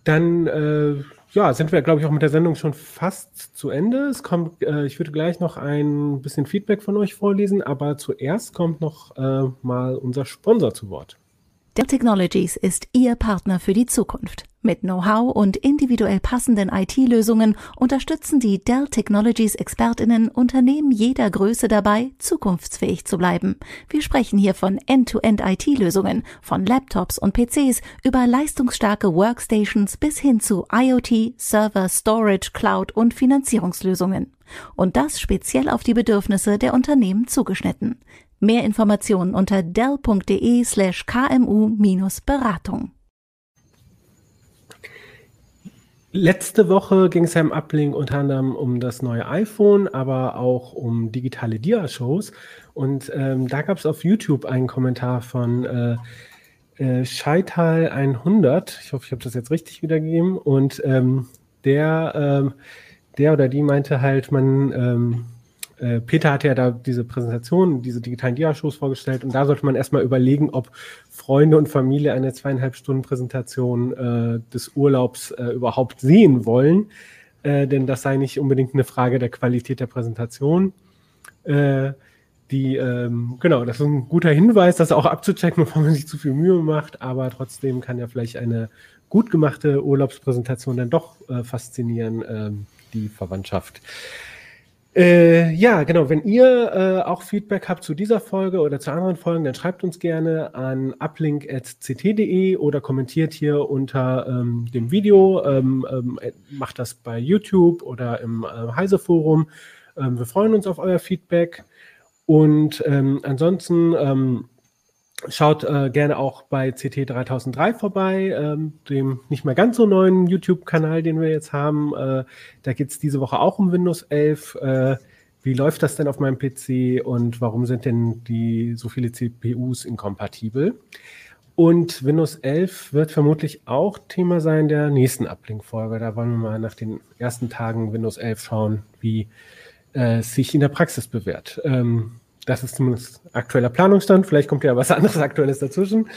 dann äh, ja, sind wir, glaube ich, auch mit der Sendung schon fast zu Ende. Es kommt, äh, ich würde gleich noch ein bisschen Feedback von euch vorlesen, aber zuerst kommt noch äh, mal unser Sponsor zu Wort. Dell Technologies ist Ihr Partner für die Zukunft. Mit Know-how und individuell passenden IT-Lösungen unterstützen die Dell Technologies Expertinnen Unternehmen jeder Größe dabei, zukunftsfähig zu bleiben. Wir sprechen hier von End-to-End IT-Lösungen, von Laptops und PCs über leistungsstarke Workstations bis hin zu IoT, Server, Storage, Cloud und Finanzierungslösungen. Und das speziell auf die Bedürfnisse der Unternehmen zugeschnitten. Mehr Informationen unter dell.de slash kmu-beratung. Letzte Woche ging es ja im Uplink unter anderem um das neue iPhone, aber auch um digitale Dia-Shows. Und ähm, da gab es auf YouTube einen Kommentar von äh, äh, Scheital 100. Ich hoffe, ich habe das jetzt richtig wiedergegeben. Und ähm, der, ähm, der oder die meinte halt, man ähm, äh, Peter hat ja da diese Präsentation, diese digitalen Dia-Shows vorgestellt und da sollte man erstmal überlegen, ob Freunde und Familie eine zweieinhalb Stunden Präsentation äh, des Urlaubs äh, überhaupt sehen wollen, äh, denn das sei nicht unbedingt eine Frage der Qualität der Präsentation. Äh, die, ähm, genau, das ist ein guter Hinweis, das auch abzuchecken, [laughs] bevor man sich zu viel Mühe macht, aber trotzdem kann ja vielleicht eine gut gemachte Urlaubspräsentation dann doch faszinieren, ähm, die Verwandtschaft. Äh, ja, genau. Wenn ihr äh, auch Feedback habt zu dieser Folge oder zu anderen Folgen, dann schreibt uns gerne an uplink.ct.de oder kommentiert hier unter ähm, dem Video. Ähm, ähm, macht das bei YouTube oder im äh, Heise-Forum. Ähm, wir freuen uns auf euer Feedback. Und ähm, ansonsten ähm, Schaut äh, gerne auch bei CT 3003 vorbei, ähm, dem nicht mehr ganz so neuen YouTube-Kanal, den wir jetzt haben. Äh, da geht es diese Woche auch um Windows 11. Äh, wie läuft das denn auf meinem PC und warum sind denn die so viele CPUs inkompatibel? Und Windows 11 wird vermutlich auch Thema sein der nächsten Uplink-Folge. Da wollen wir mal nach den ersten Tagen Windows 11 schauen, wie äh, es sich in der Praxis bewährt. Ähm, das ist zumindest aktueller Planungsstand. Vielleicht kommt ja was [laughs] anderes Aktuelles dazwischen.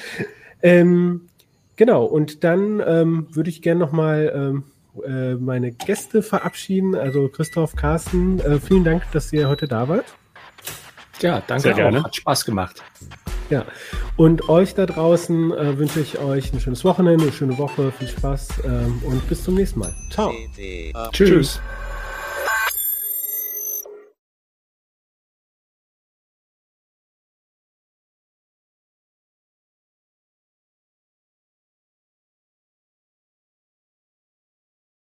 Ähm, genau, und dann ähm, würde ich gerne nochmal ähm, äh, meine Gäste verabschieden. Also Christoph, Carsten, äh, vielen Dank, dass ihr heute da wart. Ja, danke Sehr gerne. Hat Spaß gemacht. Ja, und euch da draußen äh, wünsche ich euch ein schönes Wochenende, eine schöne Woche, viel Spaß ähm, und bis zum nächsten Mal. Ciao. Tschüss. Tschüss.